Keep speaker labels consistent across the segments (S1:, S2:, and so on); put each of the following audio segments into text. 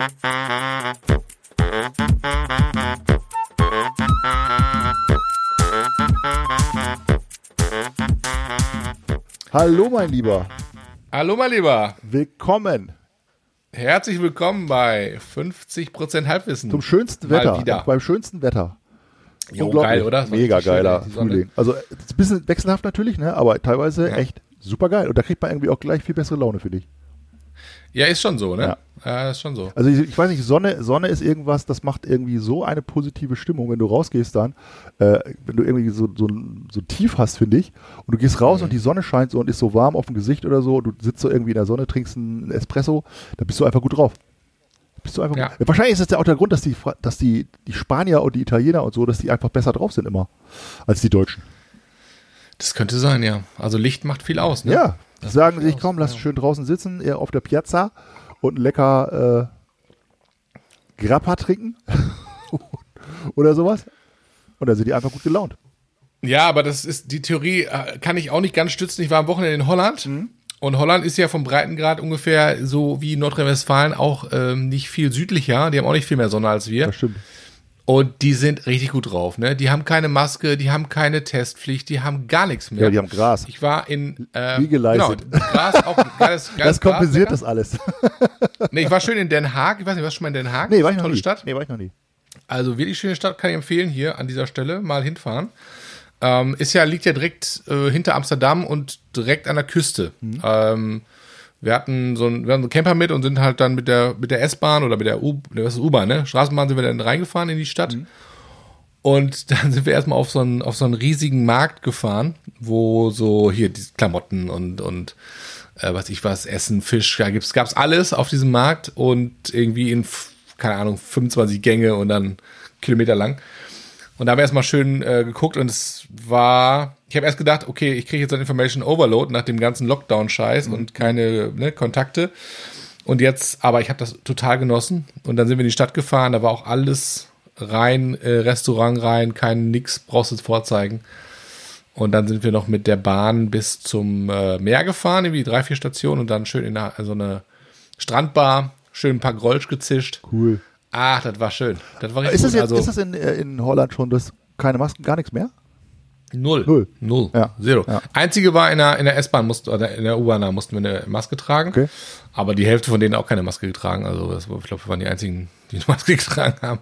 S1: Hallo, mein Lieber.
S2: Hallo, mein Lieber.
S1: Willkommen
S2: Herzlich willkommen bei 50% Halbwissen.
S1: zum schönsten Wetter. Beim schönsten Wetter.
S2: Jo, geil, oder?
S1: Mega geiler. Frühling. Also, ein bisschen wechselhaft natürlich, ne? aber teilweise
S2: Ja.
S1: echt super geil. Und da kriegt man irgendwie auch gleich viel bessere Laune für dich.
S2: Ja, ist schon so, ne?
S1: Ja.
S2: Ja, ist schon so.
S1: Also, ich, ich weiß nicht, Sonne, Sonne ist irgendwas, das macht irgendwie so eine positive Stimmung, wenn du rausgehst dann, äh, wenn du irgendwie so, so, so Tief hast, finde ich, und du gehst raus
S2: Mhm.
S1: und die Sonne scheint so und ist so warm auf dem Gesicht oder so, du sitzt so irgendwie in der Sonne, trinkst einen Espresso, da bist du einfach gut drauf. Bist du einfach
S2: Ja.
S1: gut. Wahrscheinlich ist das ja auch der Grund, dass die, dass die, die Spanier und die Italiener und so, dass die einfach besser drauf sind immer als die Deutschen.
S2: Das könnte sein, ja. Also Licht macht viel aus, ne?
S1: Ja, die
S2: Das
S1: sagen sich, komm, lass
S2: ja.
S1: schön draußen sitzen, eher auf der Piazza und lecker äh, Grappa trinken oder sowas. Und dann sind die einfach gut gelaunt.
S2: Ja, aber das ist, die Theorie äh, kann ich auch nicht ganz stützen. Ich war am Wochenende in Holland. Und Holland ist ja vom Breitengrad ungefähr so wie Nordrhein-Westfalen auch ähm, nicht viel südlicher. Die haben auch nicht viel mehr Sonne als wir.
S1: Das stimmt.
S2: Und die sind richtig gut drauf. Ne? Die haben keine Maske, die haben keine Testpflicht, die haben gar nichts mehr.
S1: Ja, die haben Gras.
S2: Ich war in äh. Genau, Gras auch geiles, geiles
S1: Das kompensiert
S2: Gras,
S1: das alles.
S2: lecker. Nee, ich war schön in Den Haag. Ich weiß nicht, warst du schon mal in Den Haag?
S1: nee, war ich noch
S2: Tolle
S1: nie.
S2: Stadt.
S1: Nee, war ich noch nie.
S2: Also wirklich schöne Stadt, kann ich empfehlen hier an dieser Stelle mal hinfahren. Ähm, ist ja liegt ja direkt äh, hinter Amsterdam und direkt an der Küste. Ähm, wir hatten so ein, wir hatten so einen Camper mit und sind halt dann mit der mit der S-Bahn oder mit der U, was ist U-Bahn, ne? Straßenbahn sind wir dann reingefahren in die Stadt. Und dann sind wir erstmal auf so einen auf so einen riesigen Markt gefahren, wo so hier die Klamotten und und äh, was ich was Essen, Fisch, da gibt's gab's alles auf diesem Markt und irgendwie in keine Ahnung 25 Gänge und dann Kilometer lang. Und da haben wir erstmal schön äh, geguckt und es war, ich habe erst gedacht, okay, ich kriege jetzt ein Information Overload nach dem ganzen Lockdown-Scheiß und keine ne, Kontakte. Und jetzt, aber ich habe das total genossen. Und dann sind wir in die Stadt gefahren, da war auch alles rein, äh, Restaurant rein, kein nix, brauchst du es vorzeigen. Und dann sind wir noch mit der Bahn bis zum äh, Meer gefahren, irgendwie drei, vier Stationen und dann schön in der, so eine Strandbar, schön ein paar Grolsch gezischt.
S1: Cool.
S2: Ach, das war schön. Das war
S1: Ist das, jetzt,
S2: also,
S1: ist das in, in Holland schon das keine Masken, gar nichts mehr?
S2: Null.
S1: Null.
S2: Null.
S1: Ja.
S2: Zero.
S1: Ja.
S2: Einzige war in der, in der S-Bahn mussten, oder in der U-Bahn da mussten wir eine Maske tragen.
S1: Okay.
S2: Aber die Hälfte von denen auch keine Maske getragen. Also das, ich glaube, wir waren die einzigen, die eine Maske getragen haben.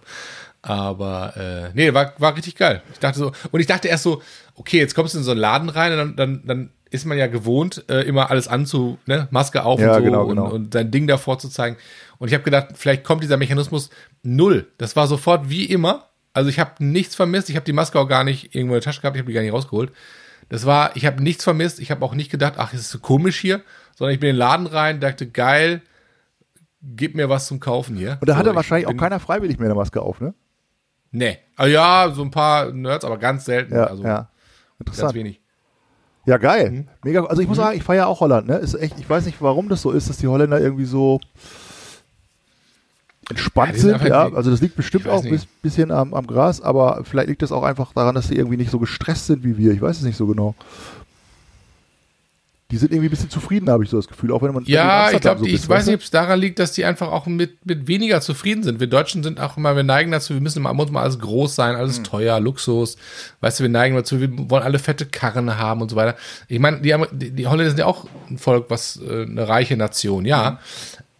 S2: Aber äh, nee, war, war richtig geil. Ich dachte so, und ich dachte erst so, okay, jetzt kommst du in so einen Laden rein und dann, dann, dann ist man ja gewohnt, äh, immer alles anzu, ne, Maske auf
S1: Ja,
S2: und so
S1: genau, genau.
S2: Und, und sein Ding davor zu zeigen. Und ich habe gedacht, vielleicht kommt dieser Mechanismus null. Das war sofort wie immer. Also ich habe nichts vermisst. Ich habe die Maske auch gar nicht irgendwo in der Tasche gehabt. Ich habe die gar nicht rausgeholt. Das war, ich habe nichts vermisst. Ich habe auch nicht gedacht, ach, es ist so komisch hier, sondern ich bin in den Laden rein, dachte, geil, gib mir was zum Kaufen hier.
S1: Und da
S2: so,
S1: hatte
S2: ich
S1: wahrscheinlich auch keiner freiwillig mehr eine Maske auf, ne?
S2: Nee. Ah, ja, so ein paar Nerds, aber ganz selten.
S1: Ja,
S2: also
S1: ja.
S2: ganz
S1: Interessant.
S2: wenig.
S1: Ja, geil.
S2: Mhm.
S1: Mega. Also ich muss sagen, ich feiere auch Holland, ne? Ist echt, ich weiß nicht, warum das so ist, dass die Holländer irgendwie so entspannt
S2: Ja, sind
S1: ja. Also das liegt bestimmt auch ein bis- bisschen am, am Gras, aber vielleicht liegt das auch einfach daran, dass sie irgendwie nicht so gestresst sind wie wir. Ich weiß es nicht so genau. Die sind irgendwie ein bisschen zufrieden, habe ich so das Gefühl, auch wenn man
S2: Ja, ich glaube,
S1: so
S2: ich weiß nicht, ob es daran liegt, dass die einfach auch mit, mit weniger zufrieden sind. Wir Deutschen sind auch immer, wir neigen dazu, wir müssen immer, muss mal alles groß sein, alles teuer, Luxus. Weißt du, wir neigen dazu, wir wollen alle fette Karren haben und so weiter. Ich meine, die, die, die Holländer sind ja auch ein Volk, was äh, eine reiche Nation, ja.
S1: Hm.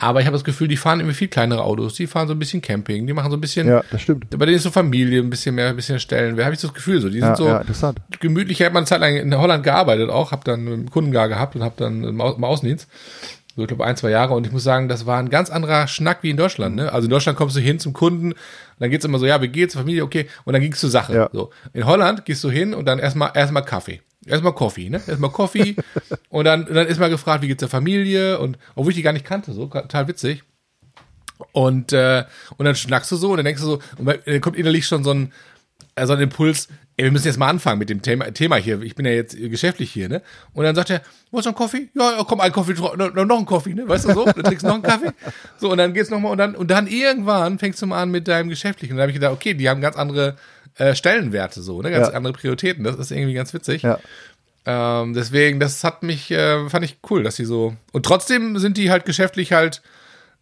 S2: Aber ich habe das Gefühl, die fahren irgendwie viel kleinere Autos, die fahren so ein bisschen Camping, die machen so ein bisschen,
S1: Ja, das stimmt.
S2: bei denen ist so Familie ein bisschen mehr, ein bisschen Stellen. Habe ich das Gefühl, so die sind
S1: Ja,
S2: so
S1: ja, interessant.
S2: gemütlich. Ich habe mal eine Zeit lang in Holland gearbeitet auch, habe dann einen Kunden gar gehabt und habe dann im Außendienst. So, ich glaube, ein, zwei Jahre. Und ich muss sagen, das war ein ganz anderer Schnack wie in Deutschland. Ne? Also in Deutschland kommst du hin zum Kunden, dann geht's immer so, ja, wie geht's, Familie, okay. Und dann ging's zur Sache.
S1: Ja.
S2: So. In Holland gehst du hin und dann erstmal erstmal Kaffee. Erstmal Coffee, ne? Erstmal Coffee. und dann, dann ist mal gefragt, wie geht's der Familie? Und obwohl ich die gar nicht kannte, so, total witzig. Und, äh, und dann schnackst du so und dann denkst du so, und dann kommt innerlich schon so ein, äh, so ein Impuls, ey, wir müssen jetzt mal anfangen mit dem Thema, Thema hier. Ich bin ja jetzt geschäftlich hier, ne? Und dann sagt er, wo ist noch ein Kaffee? Ja, ja, komm, ein Kaffee, noch, noch ein Kaffee, ne? Weißt du so? Dann trinkst du noch einen Kaffee. So, und dann geht's nochmal und dann, und dann irgendwann fängst du mal an mit deinem Geschäftlichen. Und dann habe ich gedacht, okay, die haben ganz andere äh, Stellenwerte so, ne? Ganz
S1: Ja.
S2: andere Prioritäten. Das ist irgendwie ganz witzig.
S1: Ja.
S2: Ähm, deswegen, das hat mich, äh, fand ich cool, dass sie so. Und trotzdem sind die halt geschäftlich halt,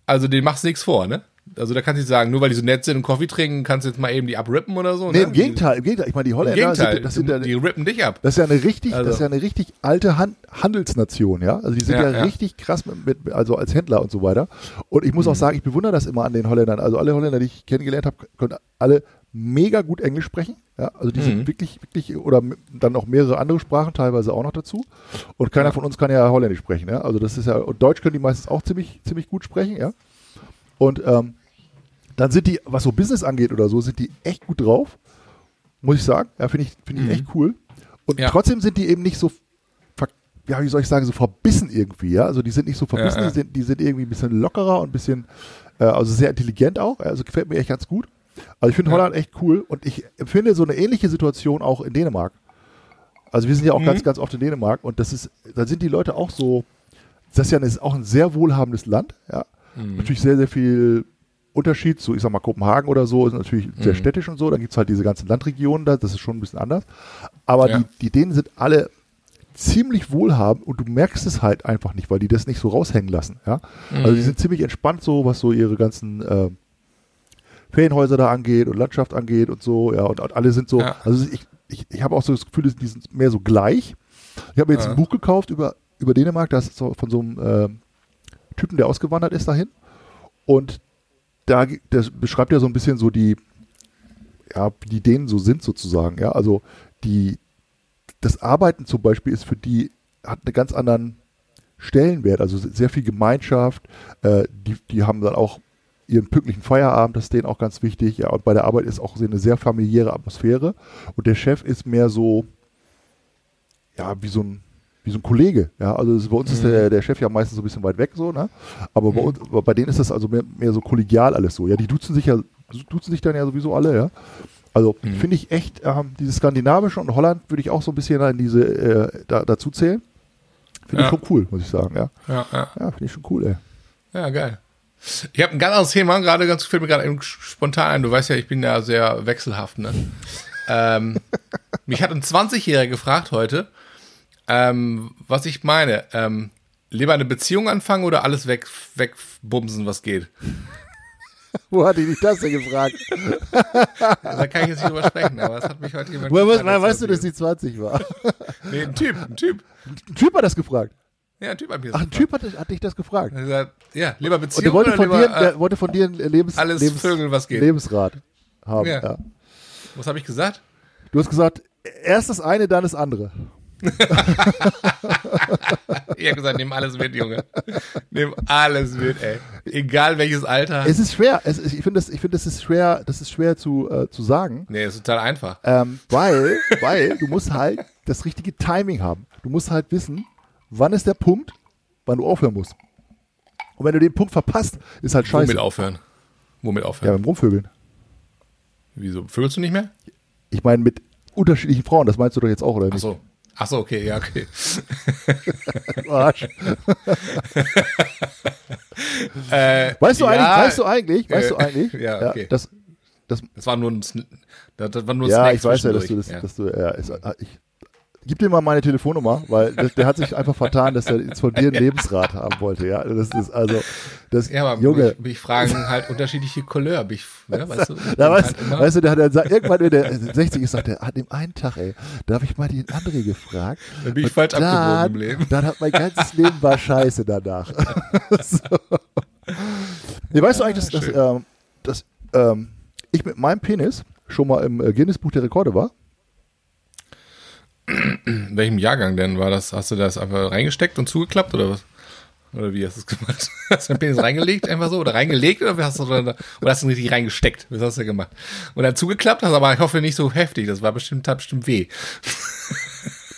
S2: also denen machst du nichts vor, ne? also da kannst du nicht sagen, nur weil die so nett sind und Kaffee trinken, kannst du jetzt mal eben die abrippen oder so.
S1: Nee,
S2: ne?
S1: im Gegenteil, im Gegenteil. Ich meine, die Holländer
S2: Gegenteil,
S1: sind, das sind ja,
S2: die rippen dich ab.
S1: das ist ja eine richtig,
S2: Also-
S1: das ist ja eine richtig alte Han Handelsnation, ja. Also die sind ja,
S2: Ja, ja.
S1: richtig krass mit, mit, also als Händler und so weiter. Und ich
S2: Mhm.
S1: muss auch sagen, ich bewundere das immer an den Holländern. Also alle Holländer, die ich kennengelernt habe, können alle mega gut Englisch sprechen. Ja, also die
S2: Mhm.
S1: sind wirklich, wirklich, oder dann auch mehrere andere Sprachen teilweise auch noch dazu. Und keiner von uns kann ja Holländisch sprechen, ja. Also das ist ja, und Deutsch können die meistens auch ziemlich, ziemlich gut sprechen, ja. Und ähm, dann sind die, was so Business angeht oder so, sind die echt gut drauf. Muss ich sagen. Ja, finde ich, finde ich
S2: Mhm.
S1: echt cool. Und
S2: Ja.
S1: trotzdem sind die eben nicht so, ja, wie soll ich sagen, so verbissen irgendwie, ja. Also die sind nicht so verbissen,
S2: Ja, ja.
S1: Die, sind, die sind irgendwie ein bisschen lockerer und ein bisschen, äh, also sehr intelligent auch. Also gefällt mir echt ganz gut. Also ich finde
S2: Ja.
S1: Holland echt cool und ich empfinde so eine ähnliche Situation auch in Dänemark. Also wir sind ja auch
S2: Mhm.
S1: ganz, ganz oft in Dänemark und das ist, da sind die Leute auch so, das ist ja ist auch ein sehr wohlhabendes Land, ja.
S2: Mhm.
S1: Natürlich sehr, sehr viel Unterschied zu, ich sag mal, Kopenhagen oder so, ist natürlich sehr
S2: Mhm.
S1: städtisch und so, dann gibt es halt diese ganzen Landregionen da, das ist schon ein bisschen anders. Aber
S2: Ja.
S1: die, die Dänen sind alle ziemlich wohlhabend und du merkst es halt einfach nicht, weil die das nicht so raushängen lassen, ja. Also die
S2: Mhm.
S1: sind ziemlich entspannt so, was so ihre ganzen äh, Ferienhäuser da angeht und Landschaft angeht und so, ja, und, und alle sind so,
S2: Ja.
S1: also ich, ich, ich habe auch so das Gefühl, die sind mehr so gleich. Ich habe mir jetzt
S2: Ja.
S1: ein Buch gekauft über, über Dänemark, das ist so von so einem äh, Typen, der ausgewandert ist dahin. Und da das beschreibt ja so ein bisschen so die, ja, wie die Dänen so sind sozusagen, ja. Also die, das Arbeiten zum Beispiel ist für die, hat einen ganz anderen Stellenwert, also sehr viel Gemeinschaft, äh, die, die haben dann auch ihren pünktlichen Feierabend, das ist denen auch ganz wichtig, ja, und bei der Arbeit ist auch eine sehr familiäre Atmosphäre und der Chef ist mehr so, ja, wie so ein, wie so ein Kollege, ja, also es- bei uns ist
S2: Mhm.
S1: der, der Chef ja meistens so ein bisschen weit weg, so, ne, aber bei
S2: Mhm.
S1: uns, bei denen ist das also mehr, mehr so kollegial alles so, ja, die duzen sich ja, duzen sich dann ja sowieso alle, ja, also
S2: Mhm.
S1: finde ich echt, ähm, dieses Skandinavische und Holland würde ich auch so ein bisschen in diese, äh, da, dazu zählen, finde
S2: Ja.
S1: ich schon cool, muss ich sagen, ja,
S2: Ja, ja.
S1: ja, finde ich schon cool, ey.
S2: Ja, geil. Ich habe ein ganz anderes Thema, gerade ganz fällt mir gerade spontan ein. Du weißt ja, ich bin ja sehr wechselhaft, ne? ähm, mich hat ein 20-Jähriger gefragt heute, ähm, was ich meine. Ähm, lieber eine Beziehung anfangen oder alles weg, wegbumsen, was geht?
S1: Wo hatte ich dich das denn gefragt?
S2: Da kann ich jetzt nicht drüber sprechen, aber das hat mich heute jemand
S1: Woher,
S2: gefragt,
S1: woher weißt du, dass
S2: das
S1: die 20 war?
S2: Nee, ein Typ, ein Typ.
S1: Ein Typ hat das gefragt.
S2: Ja, ein Typ hat mir das
S1: Ach, ein
S2: gefragt.
S1: Typ hat, hat dich das gefragt.
S2: Er hat gesagt, Ja, lieber
S1: Und der
S2: Beziehung
S1: wollte von,
S2: lieber,
S1: dir,
S2: äh,
S1: der wollte von dir ein Lebens,
S2: alles
S1: Lebens,
S2: Vögeln, was geht.
S1: Lebensrat haben.
S2: Ja.
S1: Ja.
S2: was habe ich gesagt?
S1: Du hast gesagt, erst das eine, dann das andere.
S2: Ich habe gesagt, nimm alles mit, Junge. Nimm alles mit, ey. Egal welches Alter.
S1: Es ist schwer. Es ich finde, das, ich finde, das ist schwer, das ist schwer zu, äh, zu sagen,
S2: nee, ist total einfach.
S1: ähm, weil, weil du musst halt das richtige Timing haben. Du musst halt wissen, wann ist der Punkt, wann du aufhören musst. Und wenn du den Punkt verpasst, ist halt scheiße.
S2: Womit aufhören? Womit
S1: Ja,
S2: aufhören?
S1: beim Rumvögeln.
S2: Wieso? Vögelst du nicht mehr?
S1: Ich meine, mit unterschiedlichen Frauen, das meinst du doch jetzt auch, oder
S2: Ach
S1: nicht?
S2: so. Ach so, okay, ja, okay.
S1: Arsch.
S2: Äh,
S1: Weißt du
S2: ja,
S1: eigentlich, weißt du eigentlich, weißt
S2: äh,
S1: du eigentlich,
S2: ja, okay.
S1: das, das,
S2: Das war nur ein, das, das war nur ein
S1: ja,
S2: Snack
S1: ich weiß ja, dass du das,
S2: zwischendurch.
S1: dass du, ja, ist, ich, gib dir mal meine Telefonnummer, weil der, der hat sich einfach vertan, dass er jetzt von dir einen Lebensrat haben wollte, ja, das ist also, das,
S2: Ja, aber
S1: Junge,
S2: mich, mich fragen halt unterschiedliche Couleur. Bin ich, ne, weißt du?
S1: da weißt,
S2: halt
S1: weißt du, der hat dann, irgendwann, wenn der 60 ist, sagt er, an dem einen Tag, ey, da habe ich mal den André gefragt.
S2: Dann bin ich falsch
S1: dann,
S2: abgebogen im Leben.
S1: Dann hat mein ganzes Leben war scheiße danach. so. nee, weißt du eigentlich, dass, dass, ähm, dass ähm, ich mit meinem Penis schon mal im äh, Guinness-Buch der Rekorde war?
S2: In welchem Jahrgang denn war das? Hast du das einfach reingesteckt und zugeklappt oder was? Oder wie hast du es gemacht? Hast du den Penis reingelegt einfach so? Oder reingelegt oder hast du oder, oder hast du ihn richtig reingesteckt? Was hast du gemacht? Und dann zugeklappt hast, aber ich hoffe nicht so heftig. Das war bestimmt, tat bestimmt weh.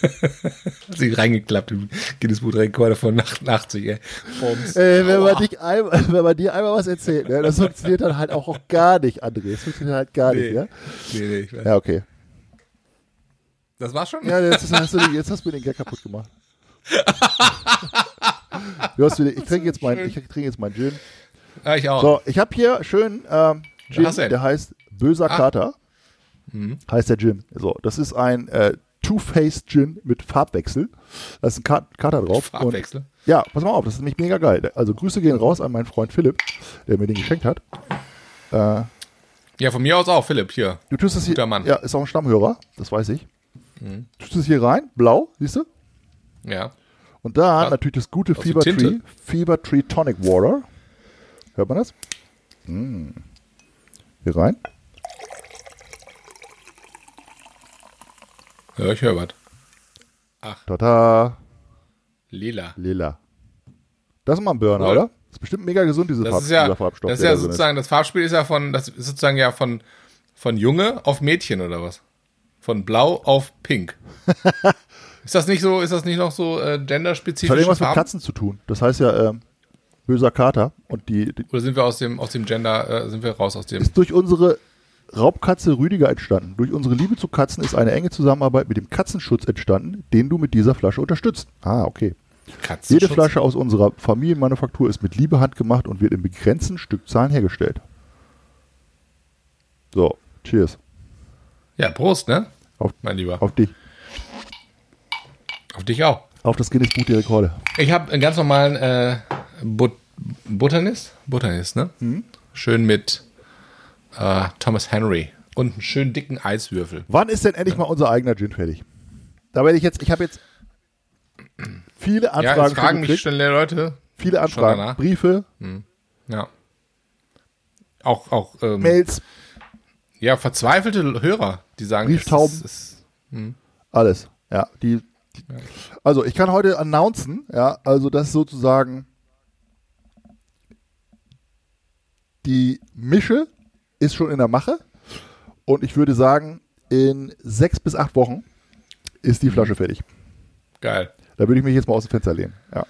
S2: hast du ihn reingeklappt im Guinness Buch Rekorde von 88, ey. Bums.
S1: Äh, wenn, man dich einmal, wenn man dir einmal was erzählt, ne, das funktioniert dann halt auch, auch gar nicht, André. Das funktioniert halt gar
S2: Nee.
S1: nicht, ja?
S2: Nee, nee, ich weiß.
S1: Ja, okay.
S2: Das war schon?
S1: Ja, jetzt hast du, jetzt hast du mir den Gag kaputt gemacht. Wieder, ich trinke jetzt mein, ich trinke jetzt mein Gin.
S2: Ja, ich auch.
S1: So, ich habe hier schön ähm, Gin, der heißt Böser
S2: Ah.
S1: Kater.
S2: Mhm.
S1: Heißt der Gin. So, das ist ein äh, Two-Faced Gin mit Farbwechsel. Da ist ein Ka Kater drauf.
S2: Farbwechsel?
S1: Und, ja, pass mal auf, das ist nämlich mega geil. Also Grüße gehen raus an meinen Freund Philipp, der mir den geschenkt hat. Äh,
S2: Ja, von mir aus auch, Philipp, hier.
S1: du tust es hier.
S2: Guter Mann.
S1: Ja, ist auch ein Stammhörer, das weiß ich.
S2: Mhm.
S1: Du tust es hier rein, blau, siehst du?
S2: Ja.
S1: Und da
S2: Ja.
S1: natürlich das gute Fever Tree. Fever Tree Tonic Water. Hört man das? Mm. Hier rein.
S2: Ja, ich höre was.
S1: Tada,
S2: Lila.
S1: lila. Das ist mal ein Burner,
S2: Cool.
S1: oder? Das ist bestimmt mega gesund, diese
S2: Das
S1: Farb,
S2: ist ja,
S1: Farbstoff.
S2: das ist ja sozusagen, das Farbspiel ist ja von, das ist sozusagen ja von, von Junge auf Mädchen oder was? Von blau auf pink. ist das nicht so, ist das nicht noch so äh,
S1: Das hat irgendwas mit
S2: Farben?
S1: Katzen zu tun. Das heißt ja ähm, böser Kater. Und die, die
S2: Oder sind wir aus dem, aus dem Gender, äh, sind wir raus aus dem?
S1: ist durch unsere Raubkatze Rüdiger entstanden. Durch unsere Liebe zu Katzen ist eine enge Zusammenarbeit mit dem Katzenschutz entstanden, den du mit dieser Flasche unterstützt. Ah, okay.
S2: Katzenschutz?
S1: Jede Flasche aus unserer Familienmanufaktur ist mit Liebe handgemacht und wird in begrenzten Stückzahlen hergestellt. So, cheers.
S2: Ja, Prost, ne?
S1: Auf,
S2: Mein Lieber.
S1: auf dich.
S2: Auf dich auch.
S1: Auf das Guinness Buch der Rekorde.
S2: Ich habe einen ganz normalen äh, But Butternis. Butternis, ne?
S1: Mhm.
S2: Schön mit äh, Thomas Henry. Und einen schönen dicken Eiswürfel.
S1: Wann ist denn endlich mal unser eigener Gin fertig? Da werde ich jetzt, ich habe jetzt viele
S2: Ja,
S1: Anfragen
S2: jetzt
S1: schon
S2: fragen mich schon Leute.
S1: viele Anfragen. Briefe,
S2: Ja. Auch, auch ähm,
S1: Mails,
S2: ja, verzweifelte Hörer, die sagen,
S1: Brieftauben.
S2: es es
S1: alles. Ja, die, die also ich kann heute announcen, ja, also das sozusagen die Mische ist schon in der Mache und ich würde sagen, in sechs bis acht Wochen ist die Flasche fertig.
S2: geil.
S1: Da würde ich mich jetzt mal aus dem Fenster lehnen. Ja.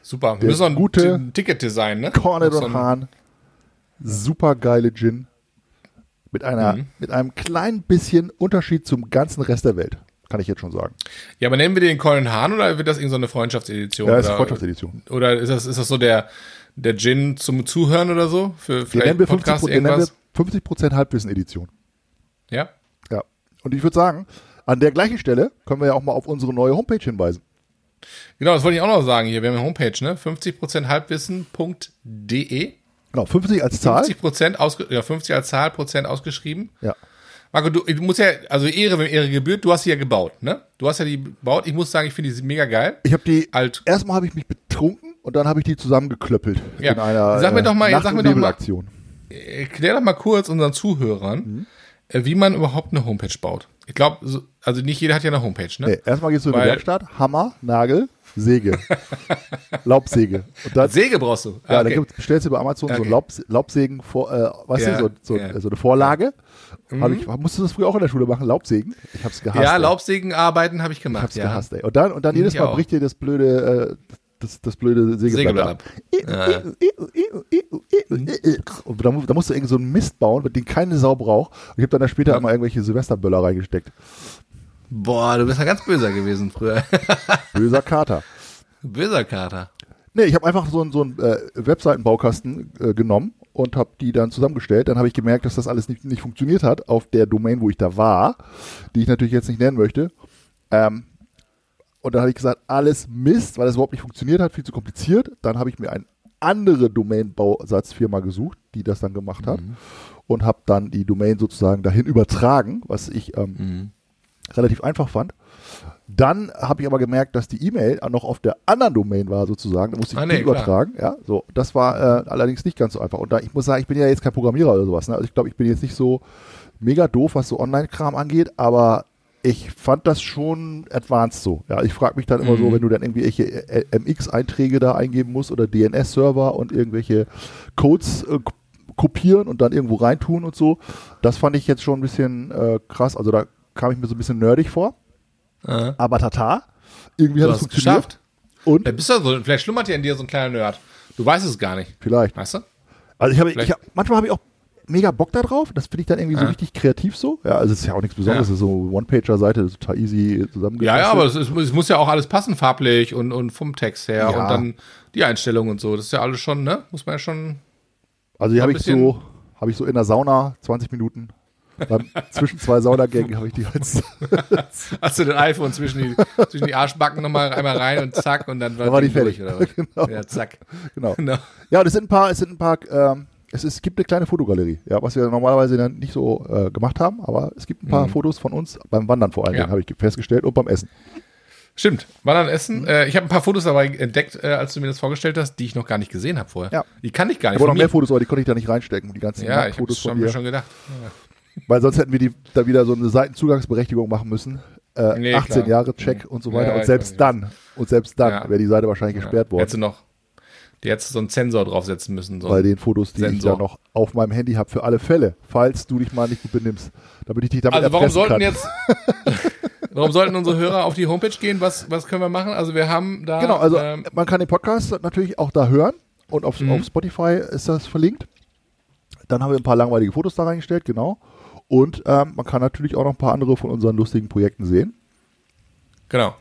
S2: Super. Wir müssen ein
S1: gute
S2: T- Ticket-Design, ne?
S1: Cornet und Hahn, super geile Gin mit einer
S2: Mhm.
S1: mit einem kleinen bisschen Unterschied zum ganzen Rest der Welt, kann ich jetzt schon sagen.
S2: Ja, aber nennen wir den Colin Hahn oder wird das irgendeine so eine Freundschaftsedition?
S1: Ja, ist
S2: oder,
S1: Freundschaftsedition.
S2: Oder ist das, ist das so der, der Gin zum Zuhören oder so? Für
S1: Den
S2: vielleicht
S1: nennen wir 50
S2: Podcast
S1: den nennen wir
S2: irgendwas?
S1: 50% Halbwissen-Edition.
S2: Ja?
S1: Ja. Und ich würde sagen, an der gleichen Stelle können wir ja auch mal auf unsere neue Homepage hinweisen.
S2: Genau, das wollte ich auch noch sagen hier. Wir haben eine Homepage, ne? 50% halbwissen.de.
S1: Genau, 50 als Zahl.
S2: 50% ausge ja, 50 als Zahl, Prozent ausgeschrieben.
S1: Ja.
S2: Marco, du, du musst ja, also Ehre, wenn Ehre gebührt, du hast sie ja gebaut, ne? Du hast ja die gebaut. Ich muss sagen, ich finde die mega geil.
S1: Ich habe die,
S2: Alt.
S1: erstmal habe ich mich betrunken und dann habe ich die zusammengeklöppelt
S2: Ja.
S1: in einer
S2: Sag mir
S1: äh,
S2: doch mal-
S1: Nacht-
S2: sag mir doch mal-. Erklär doch mal kurz unseren Zuhörern,
S1: Mhm.
S2: äh, wie man überhaupt eine Homepage baut. Ich glaube, so, also nicht jeder hat ja eine Homepage, ne?
S1: Nee, erstmal gehst du in die Werkstatt, Hammer, Nagel, Säge. Laubsäge. Dann,
S2: Säge brauchst du. Ah,
S1: Ja,
S2: okay.
S1: da gibt's, bestellst du bei Amazon so
S2: Okay.
S1: ein Laub, Laubsägen, vor, äh, weißt
S2: Ja,
S1: du, so, so,
S2: ja. Mhm.
S1: so eine Vorlage. Hab ich, musstest du das früher auch in der Schule machen, Laubsägen? Ich hab's gehasst.
S2: ja. Laubsägenarbeiten habe ich
S1: Ich
S2: gemacht.
S1: hab's
S2: ja.
S1: gehasst, ey. Und dann, und dann jedes
S2: Ich
S1: Mal bricht dir das blöde, äh, das, das blöde Sägeblatt ab. Und da, mu- da musst du irgendwie so einen Mist bauen, den keine Sau braucht. Und ich habe dann da später immer irgendwelche Silvesterböller reingesteckt.
S2: Boah, du bist ja ganz böser gewesen früher.
S1: Böser Kater.
S2: Böser Kater.
S1: Nee, ich habe einfach so einen, so einen äh, Webseitenbaukasten äh, genommen und habe die dann zusammengestellt. Dann habe ich gemerkt, dass das alles nicht, nicht funktioniert hat auf der Domain, wo ich da war, die ich natürlich jetzt nicht nennen möchte. Ähm, und dann habe ich gesagt, alles Mist, weil das überhaupt nicht funktioniert hat, viel zu kompliziert. Dann habe ich mir eine andere Domain-Bausatzfirma gesucht, die das dann gemacht hat und habe dann die Domain sozusagen dahin übertragen, was ich ähm, relativ einfach fand. Dann habe ich aber gemerkt, dass die E-Mail noch auf der anderen Domain war sozusagen. Da musste ich
S2: Ah,
S1: die
S2: nee,
S1: übertragen. Ja, so. Das war äh, allerdings nicht ganz so einfach. Und da, ich muss sagen, ich bin ja jetzt kein Programmierer oder sowas. Ne? Also ich glaube, ich bin jetzt nicht so mega doof, was so Online-Kram angeht, aber ich fand das schon advanced so. Ja, ich frage mich dann immer
S2: Mhm.
S1: so, wenn du dann irgendwelche äh, MX-Einträge da eingeben musst oder DNS-Server und irgendwelche Codes äh, kopieren und dann irgendwo reintun und so. Das fand ich jetzt schon ein bisschen äh, krass. Also da kam ich mir so ein bisschen nerdig vor.
S2: Äh,
S1: Aber tata, irgendwie
S2: du
S1: hat es funktioniert.
S2: geschafft.
S1: Und
S2: Da bist du so, vielleicht schlummert ja in dir so ein kleiner Nerd. Du weißt es gar nicht.
S1: vielleicht.
S2: Weißt du?
S1: Also ich habe, ich hab, manchmal habe ich auch mega Bock da drauf. Das finde ich dann irgendwie so
S2: Ja.
S1: richtig kreativ so. Ja, also es ist ja auch nichts Besonderes.
S2: Ja.
S1: Es ist so eine One-Pager-Seite, total easy zusammengestellt.
S2: Ja, ja, aber es, ist, es muss ja auch alles passen, farblich und, und vom Text her
S1: Ja.
S2: und dann die Einstellungen und so. Das ist ja alles schon, ne? Muss man ja schon.
S1: Also
S2: so
S1: habe ich so, habe ich so in der Sauna 20 Minuten. Beim, zwischen zwei Saunagängen habe ich die als,
S2: Hast du den iPhone zwischen die, zwischen die Arschbacken nochmal einmal rein und zack und dann
S1: Da war die
S2: Ding durch,
S1: fertig.
S2: oder was?
S1: Genau.
S2: Ja, zack.
S1: genau.
S2: Genau.
S1: Ja, und es sind ein paar, es sind ein paar ähm, es, ist, es gibt eine kleine Fotogalerie, ja, was wir normalerweise dann nicht so äh, gemacht haben, aber es gibt ein paar
S2: Mhm.
S1: Fotos von uns beim Wandern vor allen
S2: Ja.
S1: Dingen, habe ich festgestellt, und beim Essen.
S2: Stimmt, Wandern
S1: Mhm.
S2: essen. Äh, ich habe ein paar Fotos dabei entdeckt, äh, als du mir das vorgestellt hast, die ich noch gar nicht gesehen habe vorher.
S1: Ja.
S2: Die kann ich gar
S1: Ich
S2: nicht.
S1: habe noch
S2: von
S1: mehr. Fotos, aber die konnte ich da nicht reinstecken, die ganzen
S2: Ja, ich habe
S1: Fotos von
S2: schon,
S1: dir.
S2: mir schon gedacht.
S1: Weil sonst hätten wir die, da wieder so eine Seitenzugangsberechtigung machen müssen. Äh,
S2: Nee,
S1: 18
S2: klar.
S1: Jahre Check und so weiter.
S2: Ja,
S1: und
S2: ich
S1: selbst
S2: ich
S1: dann, und selbst dann
S2: Ja.
S1: wäre die Seite wahrscheinlich gesperrt
S2: Ja. Hättest
S1: worden.
S2: du noch, die hättest du so einen Sensor draufsetzen müssen. So.
S1: Bei den Fotos, die ich
S2: Sensor.
S1: da noch auf meinem Handy habe, für alle Fälle, falls du dich mal nicht gut benimmst, damit ich dich damit
S2: also warum sollten
S1: kann.
S2: jetzt, warum sollten unsere Hörer auf die Homepage gehen? Was, was können wir machen? Also wir haben da,
S1: Genau, also
S2: ähm,
S1: man kann den Podcast natürlich auch da hören und auf,
S2: Mhm.
S1: auf Spotify ist das verlinkt. Dann haben wir ein paar langweilige Fotos da reingestellt, genau. Und ähm, man kann natürlich auch noch ein paar andere von unseren lustigen Projekten sehen.
S2: genau.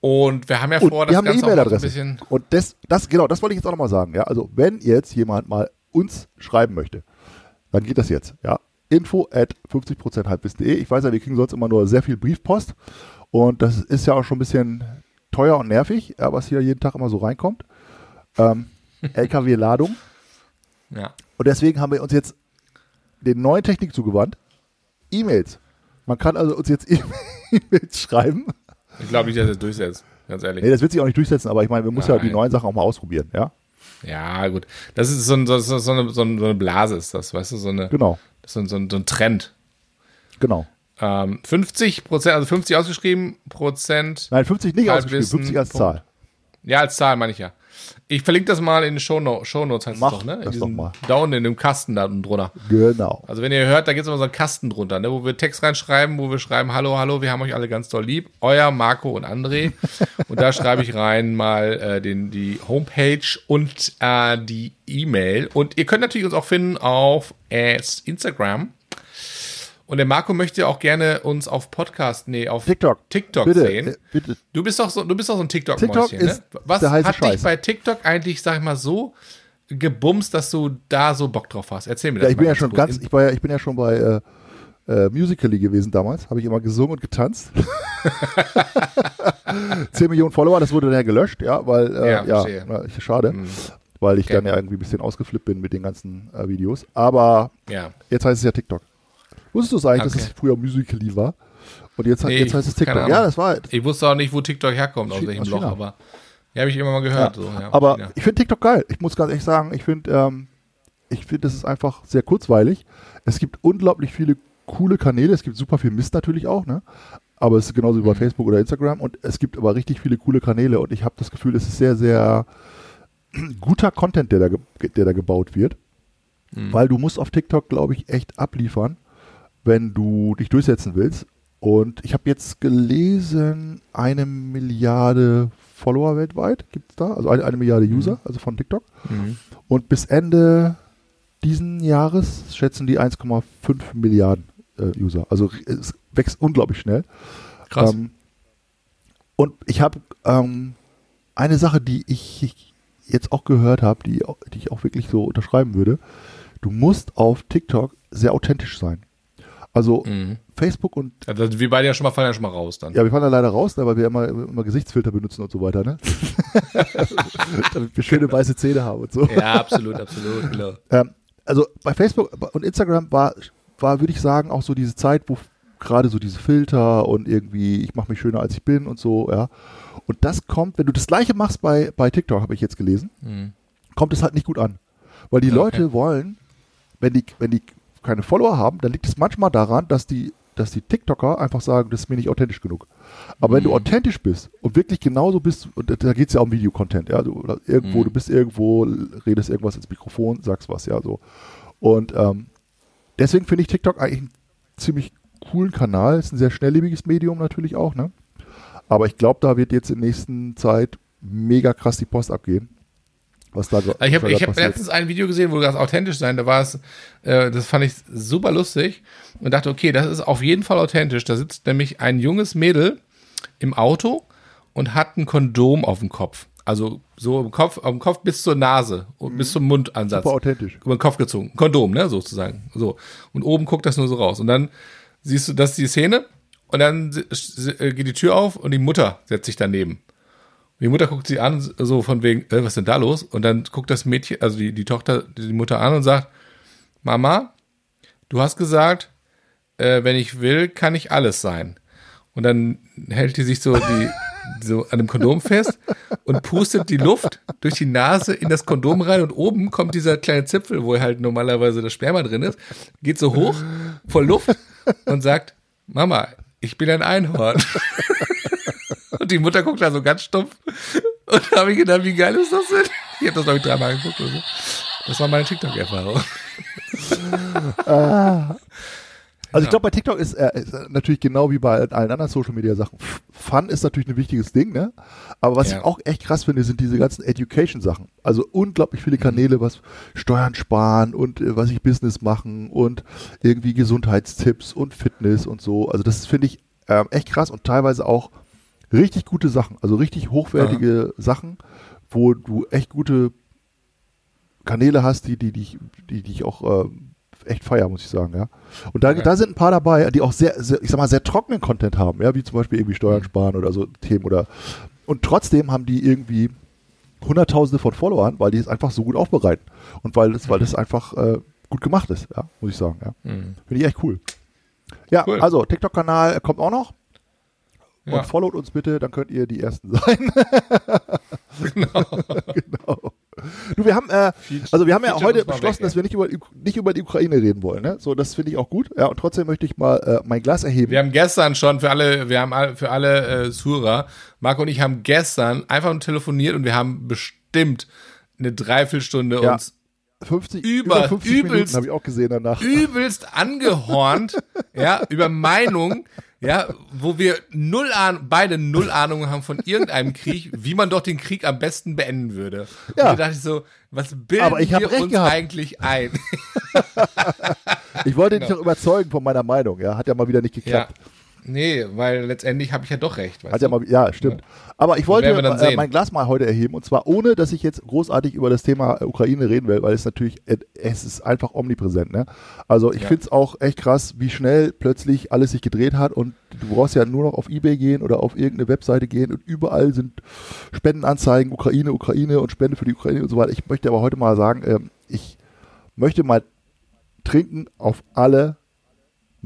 S2: Und wir haben ja
S1: Und
S2: vor,
S1: wir
S2: das Ganze auch mal so ein
S1: E-Mail-Adresse.
S2: bisschen,
S1: Und das, das, genau, das wollte ich jetzt auch nochmal sagen. Ja, also wenn jetzt jemand mal uns schreiben möchte, dann geht das jetzt. Ja, info at 50% halbwissen.de. Ich weiß ja, wir kriegen sonst immer nur sehr viel Briefpost. Und das ist ja auch schon ein bisschen teuer und nervig, was hier jeden Tag immer so reinkommt. Ähm, LKW-Ladung.
S2: ja.
S1: Und deswegen haben wir uns jetzt den neuen Technik zugewandt. E-Mails. Man kann also uns jetzt E-Mails schreiben.
S2: Ich glaube nicht, dass es durchsetzt, ganz ehrlich.
S1: Nee, das wird sich auch nicht durchsetzen, aber ich meine, wir müssen ja die
S2: Nein.
S1: neuen Sachen auch mal ausprobieren, ja?
S2: Ja, gut. Das ist so, ein, so, eine, so eine Blase, ist das, weißt du, so, eine,
S1: Genau,
S2: das ist so, ein- so, ein- Trend.
S1: genau.
S2: Ähm, 50 Prozent, also 50 ausgeschrieben, Prozent,
S1: Nein, 50 nicht ausgeschrieben,
S2: Halbwissen,
S1: 50 als
S2: Punkt.
S1: Zahl.
S2: ja, als Zahl meine ich ja. Ich verlinke das mal in den Showno Shownotes, heißt
S1: Mach
S2: es doch, ne? In
S1: das doch mal.
S2: Down in dem Kasten da unten drunter.
S1: Genau.
S2: Also wenn ihr hört, da gibt es immer so einen Kasten drunter, ne, wo wir Text reinschreiben, wo wir schreiben, hallo, hallo, wir haben euch alle ganz doll lieb. Euer Marco und André. und da schreibe ich rein mal äh, den, die Homepage und äh, die E-Mail. Und ihr könnt natürlich uns auch finden auf äh, Instagram. Und der Marco möchte auch gerne uns auf Podcast, nee, auf
S1: TikTok.
S2: TikTok
S1: bitte,
S2: sehen.
S1: äh, bitte.
S2: Du bist doch so, du bist doch so ein TikTok-Mäuschen,
S1: TikTok
S2: ne? Was hat dich
S1: Scheiß.
S2: bei TikTok eigentlich, sag ich mal, so gebumst, dass du da so Bock drauf hast? Erzähl mir das
S1: Ja, ich bin
S2: mal
S1: ja schon
S2: kurz.
S1: ganz, ich war ja, ich bin ja schon bei äh, äh, Musical.ly gewesen damals, habe ich immer gesungen und getanzt. 10 Millionen Follower, das wurde dann ja gelöscht, ja, weil, äh,
S2: Ja,
S1: ja, na, ich, schade,
S2: Mhm.
S1: weil ich
S2: Okay.
S1: dann ja irgendwie ein bisschen ausgeflippt bin mit den ganzen äh, Videos. Aber
S2: Ja.
S1: jetzt heißt es ja TikTok. Wusstest du es eigentlich, dass
S2: Okay.
S1: es früher Musical.ly war? Und jetzt,
S2: Nee,
S1: jetzt heißt es TikTok. Ja, das war,
S2: Ich wusste auch nicht, wo TikTok herkommt, aus welchem Loch, aber ja, habe ich immer mal
S1: Ja,
S2: gehört. So, ja,
S1: aber
S2: China.
S1: ich finde TikTok geil. Ich muss ganz ehrlich sagen, ich finde, ähm, ich finde, das ist einfach sehr kurzweilig. Es gibt unglaublich viele coole Kanäle. Es gibt super viel Mist natürlich auch, ne? Aber es ist genauso wie bei
S2: Mhm.
S1: Facebook oder Instagram. Und es gibt aber richtig viele coole Kanäle. Und ich habe das Gefühl, es ist sehr, sehr guter Content, der da, der da gebaut wird.
S2: Mhm.
S1: Weil du musst auf TikTok, glaube ich, echt abliefern, wenn du dich durchsetzen willst. Und ich habe jetzt gelesen, eine Milliarde Follower weltweit gibt es da, also eine, eine Milliarde User, also von TikTok.
S2: Mhm.
S1: Und bis Ende diesen Jahres schätzen die 1,5 Milliarden äh, User. Also es wächst unglaublich schnell.
S2: Krass.
S1: Ähm, und ich habe ähm, eine Sache, die ich jetzt auch gehört habe, die, die ich auch wirklich so unterschreiben würde. Du musst auf TikTok sehr authentisch sein. Also
S2: Mhm.
S1: Facebook und
S2: Also wir beide ja schon mal fallen ja schon mal raus dann.
S1: ja, wir fahren da leider raus, ne, weil wir immer, immer Gesichtsfilter benutzen und so weiter, ne? Damit wir schöne weiße Zähne haben und so.
S2: Ja, absolut, absolut. Klar.
S1: Ähm, also bei Facebook und Instagram war, war würde ich sagen, auch so diese Zeit, wo gerade so diese Filter und irgendwie, ich mache mich schöner als ich bin und so, ja. Und das kommt, wenn du das gleiche machst bei, bei TikTok, habe ich jetzt gelesen,
S2: Mhm.
S1: kommt es halt nicht gut an. Weil die
S2: Okay.
S1: Leute wollen, wenn die, wenn die keine Follower haben, dann liegt es manchmal daran, dass die, dass die TikToker einfach sagen, das ist mir nicht authentisch genug. Aber wenn du
S2: Mhm.
S1: authentisch bist und wirklich genauso bist, und da geht es ja um Videocontent, ja, du, irgendwo,
S2: Mhm.
S1: du bist irgendwo, redest irgendwas ins Mikrofon, sagst was, ja, so. Und ähm, deswegen finde ich TikTok eigentlich einen ziemlich coolen Kanal. Ist ein sehr schnelllebiges Medium natürlich auch, ne? Aber ich glaube, da wird jetzt in nächsten Zeit mega krass die Post abgehen. Was da,
S2: Ich habe
S1: was da
S2: ich
S1: grad
S2: hab letztens ein Video gesehen, wo du sagst, authentisch sein, da war es, äh, das fand ich super lustig und dachte, okay, das ist auf jeden Fall authentisch. Da sitzt nämlich ein junges Mädel im Auto und hat ein Kondom auf dem Kopf. Also so im Kopf, auf dem Kopf bis zur Nase und bis zum Mundansatz.
S1: Super authentisch.
S2: über den Kopf gezogen. Kondom, ne, sozusagen. So. Und oben guckt das nur so raus. Und dann siehst du, das ist die Szene. Und dann äh, geht die Tür auf und die Mutter setzt sich daneben. Die Mutter guckt sie an, so von wegen, äh, was ist denn da los? Und dann guckt das Mädchen, also die, die Tochter, die Mutter an und sagt, Mama, du hast gesagt, äh, wenn ich will, kann ich alles sein. Und dann hält die sich so die so an dem Kondom fest und pustet die Luft durch die Nase in das Kondom rein und oben kommt dieser kleine Zipfel, wo halt normalerweise das Sperma drin ist, geht so hoch, voll Luft und sagt, Mama, ich bin ein Einhorn. Und die Mutter guckt da so ganz stumpf. Und da habe ich gedacht, wie geil ist das denn? Ich habe das, glaube ich, dreimal geguckt oder so. Das war meine TikTok-Erfahrung.
S1: Ah. Also ich glaube, bei TikTok ist, äh, ist natürlich genau wie bei allen anderen Social Media Sachen. Fun ist natürlich ein wichtiges Ding, ne? Aber was
S2: Ja.
S1: ich auch echt krass finde, sind diese ganzen Education Sachen. Also unglaublich viele Kanäle, was Steuern sparen und äh, was ich Business machen und irgendwie Gesundheitstipps und Fitness und so. Also das finde ich ähm, echt krass und teilweise auch richtig gute Sachen. Also richtig hochwertige Sachen, wo du echt gute Kanäle hast, die, die, die, die, die ich auch ähm, echt feier, muss ich sagen, ja. Und da,
S2: Ja.
S1: da sind ein paar dabei, die auch sehr, sehr, ich sag mal, sehr trockenen Content haben, ja, wie zum Beispiel irgendwie Steuern sparen oder so Themen oder und trotzdem haben die irgendwie Hunderttausende von Followern, weil die es einfach so gut aufbereiten und weil das, weil das einfach äh, gut gemacht ist, ja, muss ich sagen, ja.
S2: Mhm.
S1: Finde ich echt cool. Ja,
S2: Cool.
S1: also TikTok-Kanal kommt auch noch
S2: Ja.
S1: und followt uns bitte, dann könnt ihr die Ersten sein.
S2: Genau.
S1: genau. Du, wir haben, äh, also wir haben ja heute beschlossen,
S2: weg,
S1: dass wir nicht über, nicht über die Ukraine reden wollen. Ne? So, das finde ich auch gut. Ja, und trotzdem möchte ich mal äh, mein Glas erheben.
S2: Wir haben gestern schon für alle, wir haben für alle äh, Zuhörer, Marco und ich haben gestern einfach nur telefoniert und wir haben bestimmt eine Dreiviertelstunde
S1: Ja.
S2: uns
S1: 50,
S2: über-
S1: 50 Minuten
S2: übelst-
S1: habe ich auch gesehen danach.
S2: übelst angehornt, ja, über Meinungen, ja, wo wir null Ahnung, beide null Ahnung haben von irgendeinem Krieg, wie man doch den Krieg am besten beenden würde.
S1: Ja.
S2: Und da dachte ich so, was bilden
S1: Aber ich hab
S2: wir uns
S1: gehabt.
S2: eigentlich ein?
S1: Ich wollte dich
S2: Genau.
S1: doch überzeugen von meiner Meinung. Ja, hat ja mal wieder nicht
S2: Ja. Nee, weil letztendlich habe ich ja doch recht.
S1: Hat ja mal, ja, stimmt. Aber ich wollte äh, mein Glas mal heute erheben und zwar ohne, dass ich jetzt großartig über das Thema Ukraine reden will, weil es natürlich, äh, es ist einfach omnipräsent. Ne? Also ich
S2: Ja.
S1: finde es auch echt krass, wie schnell plötzlich alles sich gedreht hat und du brauchst ja nur noch auf Ebay gehen oder auf irgendeine Webseite gehen und überall sind Spendenanzeigen, Ukraine, Ukraine und Spende für die Ukraine und so weiter. Ich möchte aber heute mal sagen, ähm, ich möchte mal trinken auf alle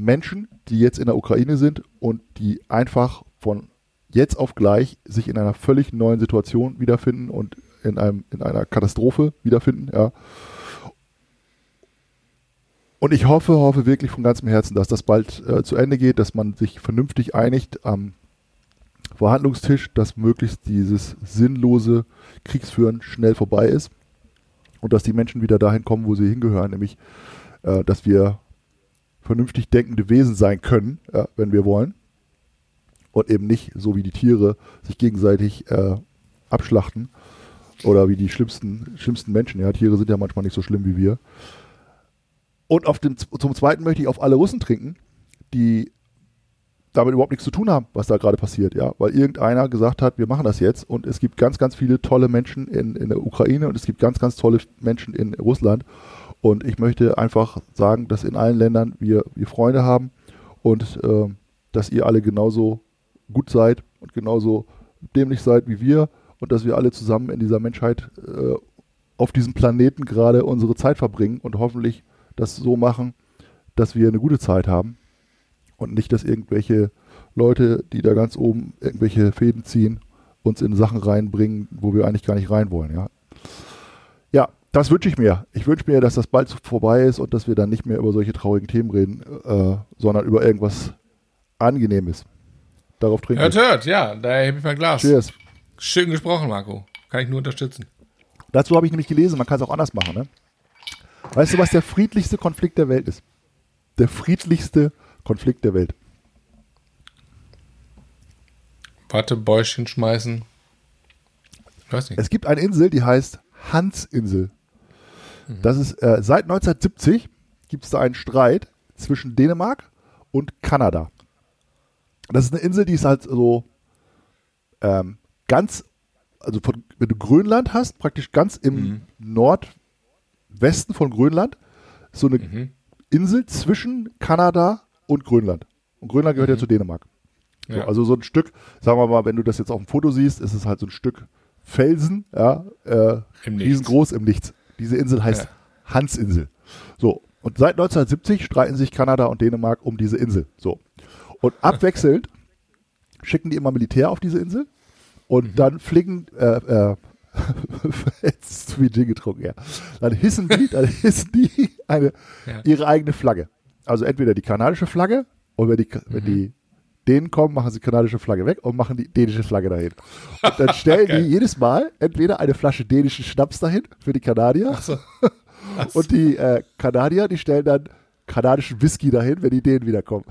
S1: Menschen, die jetzt in der Ukraine sind und die einfach von jetzt auf gleich sich in einer völlig neuen Situation wiederfinden und in einem in einer Katastrophe wiederfinden, ja. Und ich hoffe, hoffe wirklich von ganzem Herzen, dass das bald äh, zu Ende geht, dass man sich vernünftig einigt am Verhandlungstisch, dass möglichst dieses sinnlose Kriegsführen schnell vorbei ist und dass die Menschen wieder dahin kommen, wo sie hingehören, nämlich äh, dass wir vernünftig denkende Wesen sein können, ja, wenn wir wollen. Und eben nicht so wie die Tiere sich gegenseitig äh, abschlachten oder wie die schlimmsten, schlimmsten Menschen. Ja, Tiere sind ja manchmal nicht so schlimm wie wir. Und auf den, zum Zweiten möchte ich auf alle Russen trinken, die damit überhaupt nichts zu tun haben, was da gerade passiert, ja, weil irgendeiner gesagt hat, wir machen das jetzt und es gibt ganz, ganz viele tolle Menschen in, in der Ukraine und es gibt ganz, ganz tolle Menschen in Russland und ich möchte einfach sagen, dass in allen Ländern wir, wir Freunde haben und äh, dass ihr alle genauso gut seid und genauso dämlich seid wie wir und dass wir alle zusammen in dieser Menschheit äh, auf diesem Planeten gerade unsere Zeit verbringen und hoffentlich das so machen, dass wir eine gute Zeit haben und nicht, dass irgendwelche Leute, die da ganz oben irgendwelche Fäden ziehen, uns in Sachen reinbringen, wo wir eigentlich gar nicht rein wollen. Ja, das wünsche ich mir. Ich wünsche mir, dass das bald vorbei ist und dass wir dann nicht mehr über solche traurigen Themen reden, äh, sondern über irgendwas Angenehmes. Darauf trinken
S2: Hört,
S1: wir.
S2: hört, ja, da hebe ich mein Glas.
S1: Cheers.
S2: Schön gesprochen, Marco. Kann ich nur unterstützen.
S1: Dazu habe ich nämlich gelesen, man kann es auch anders machen. Ne? Weißt du, was der friedlichste Konflikt der Welt ist? Der friedlichste Konflikt der Welt.
S2: Wattebäuschen schmeißen. Ich weiß nicht.
S1: Es gibt eine Insel, die heißt Hansinsel. Das ist äh, seit 1970 gibt es da einen Streit zwischen Dänemark und Kanada. Das ist eine Insel, die ist halt so ähm, ganz, also von, wenn du Grönland hast, praktisch ganz im Nordwesten von Grönland, so eine
S2: Mhm.
S1: Insel zwischen Kanada und Grönland. Und Grönland gehört ja zu Dänemark. So,
S2: Ja.
S1: also so ein Stück, sagen wir mal, wenn du das jetzt auf dem Foto siehst, ist es halt so ein Stück Felsen, ja, äh,
S2: Im
S1: riesengroß im Nichts. Diese Insel heißt
S2: Ja.
S1: Hansinsel. So, und seit 1970 streiten sich Kanada und Dänemark um diese Insel. So. Und abwechselnd schicken die immer Militär auf diese Insel und
S2: Mhm.
S1: dann fliegen, äh, äh, jetzt ist zu viel Gin getrunken, ja. Dann hissen die, dann hissen die eine,
S2: Ja.
S1: ihre eigene Flagge. Also entweder die kanadische Flagge und wenn die, wenn die Dänen kommen, machen sie die kanadische Flagge weg und machen die dänische Flagge dahin. Und dann stellen die jedes Mal entweder eine Flasche dänischen Schnaps dahin für die Kanadier
S2: Achso.
S1: und die äh, Kanadier, die stellen dann kanadischen Whisky dahin, wenn die Dänen wiederkommen.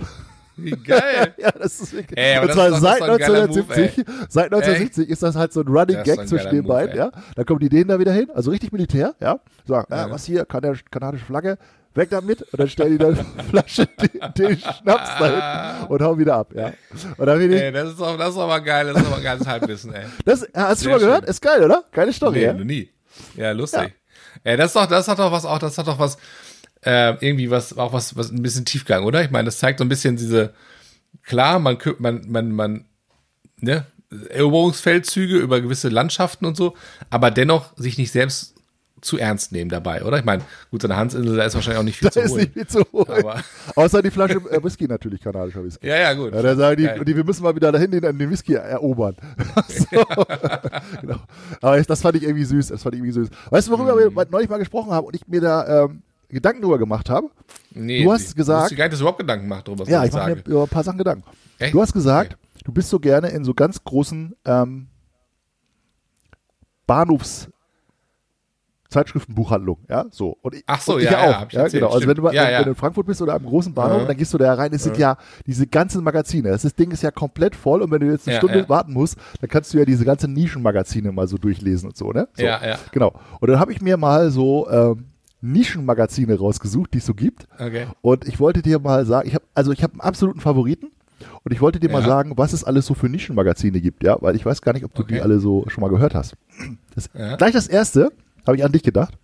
S2: Wie geil.
S1: Ja, das ist wirklich.
S2: Ey,
S1: und zwar seit
S2: das ist doch ein geiler
S1: 1970, seit 1970 ist das halt so ein Running
S2: Das
S1: Gag
S2: ein
S1: zwischen den
S2: Move,
S1: beiden,
S2: ey.
S1: ja. Dann kommen die Dänen da wieder hin, also richtig Militär, ja. Sagen,
S2: Ja.
S1: ja, was hier, kanadisch, kanadische Flagge, weg damit. Und dann stellen die dann Flasche dänischen Schnaps dahin und hauen wieder ab, ja. Und dann ich,
S2: Ey, das ist doch, das ist mal geil, das ist ein geiles Halbwissen, ey.
S1: das, hast du
S2: Sehr
S1: schon mal gehört?
S2: schön.
S1: Ist geil, oder? Geile Story,
S2: Nee,
S1: ja.
S2: nie. Ja, lustig. Ey, das ist doch, das hat doch was auch, das hat doch was, äh, irgendwie was, auch was, was ein bisschen Tiefgang, oder? Ich meine, das zeigt so ein bisschen diese, klar, man, man, man, man, ne, Eroberungsfeldzüge über gewisse Landschaften und so, aber dennoch sich nicht selbst zu ernst nehmen dabei, oder? Ich meine, gut, so eine Hansinsel, da ist wahrscheinlich auch nicht viel
S1: Da
S2: zu
S1: ist
S2: holen.
S1: nicht viel zu holen. Außer die Flasche äh, Whisky natürlich, kanadischer Whisky.
S2: Ja, ja, gut.
S1: Ja, da sagen die,
S2: Geil.
S1: die, wir müssen mal wieder dahin den, den Whisky erobern. so. genau. Aber das fand ich irgendwie süß. Das fand ich irgendwie süß. Weißt du, worüber
S2: Mhm.
S1: wir neulich mal gesprochen haben und ich mir da ähm, Gedanken drüber gemacht habe?
S2: Nee,
S1: Du hast gesagt-
S2: Du gar nicht, überhaupt Gedanken gemacht, darüber, was
S1: Ja,
S2: ich
S1: mache
S2: sage.
S1: mir über ein paar Sachen Gedanken.
S2: Echt?
S1: Du hast gesagt, du bist so gerne in so ganz großen ähm, Bahnhofs Zeitschriftenbuchhandlung, ja, so. Und ich,
S2: Ach so,
S1: und ich
S2: ja, ja,
S1: auch. ja,
S2: erzählt,
S1: genau. Also wenn du,
S2: stimmt. Ja,
S1: wenn,
S2: ja.
S1: du in Frankfurt bist oder am großen Bahnhof,
S2: Ja.
S1: dann gehst du da rein, es sind ja diese ganzen Magazine. Das Ding ist ja komplett voll und wenn du jetzt eine
S2: Ja,
S1: Stunde
S2: ja.
S1: warten musst, dann kannst du ja diese ganzen Nischenmagazine mal so durchlesen und so, ne? So.
S2: Ja, ja.
S1: Genau. Und dann habe ich mir mal so ähm, Nischenmagazine rausgesucht, die es so gibt.
S2: Okay.
S1: Und ich wollte dir mal sagen, ich habe also ich habe einen absoluten Favoriten und ich wollte dir mal
S2: Ja.
S1: sagen, was es alles so für Nischenmagazine gibt, ja, weil ich weiß gar nicht, ob du die
S2: Okay.
S1: alle so schon mal gehört hast. Das,
S2: Ja.
S1: Gleich das erste habe ich an dich gedacht.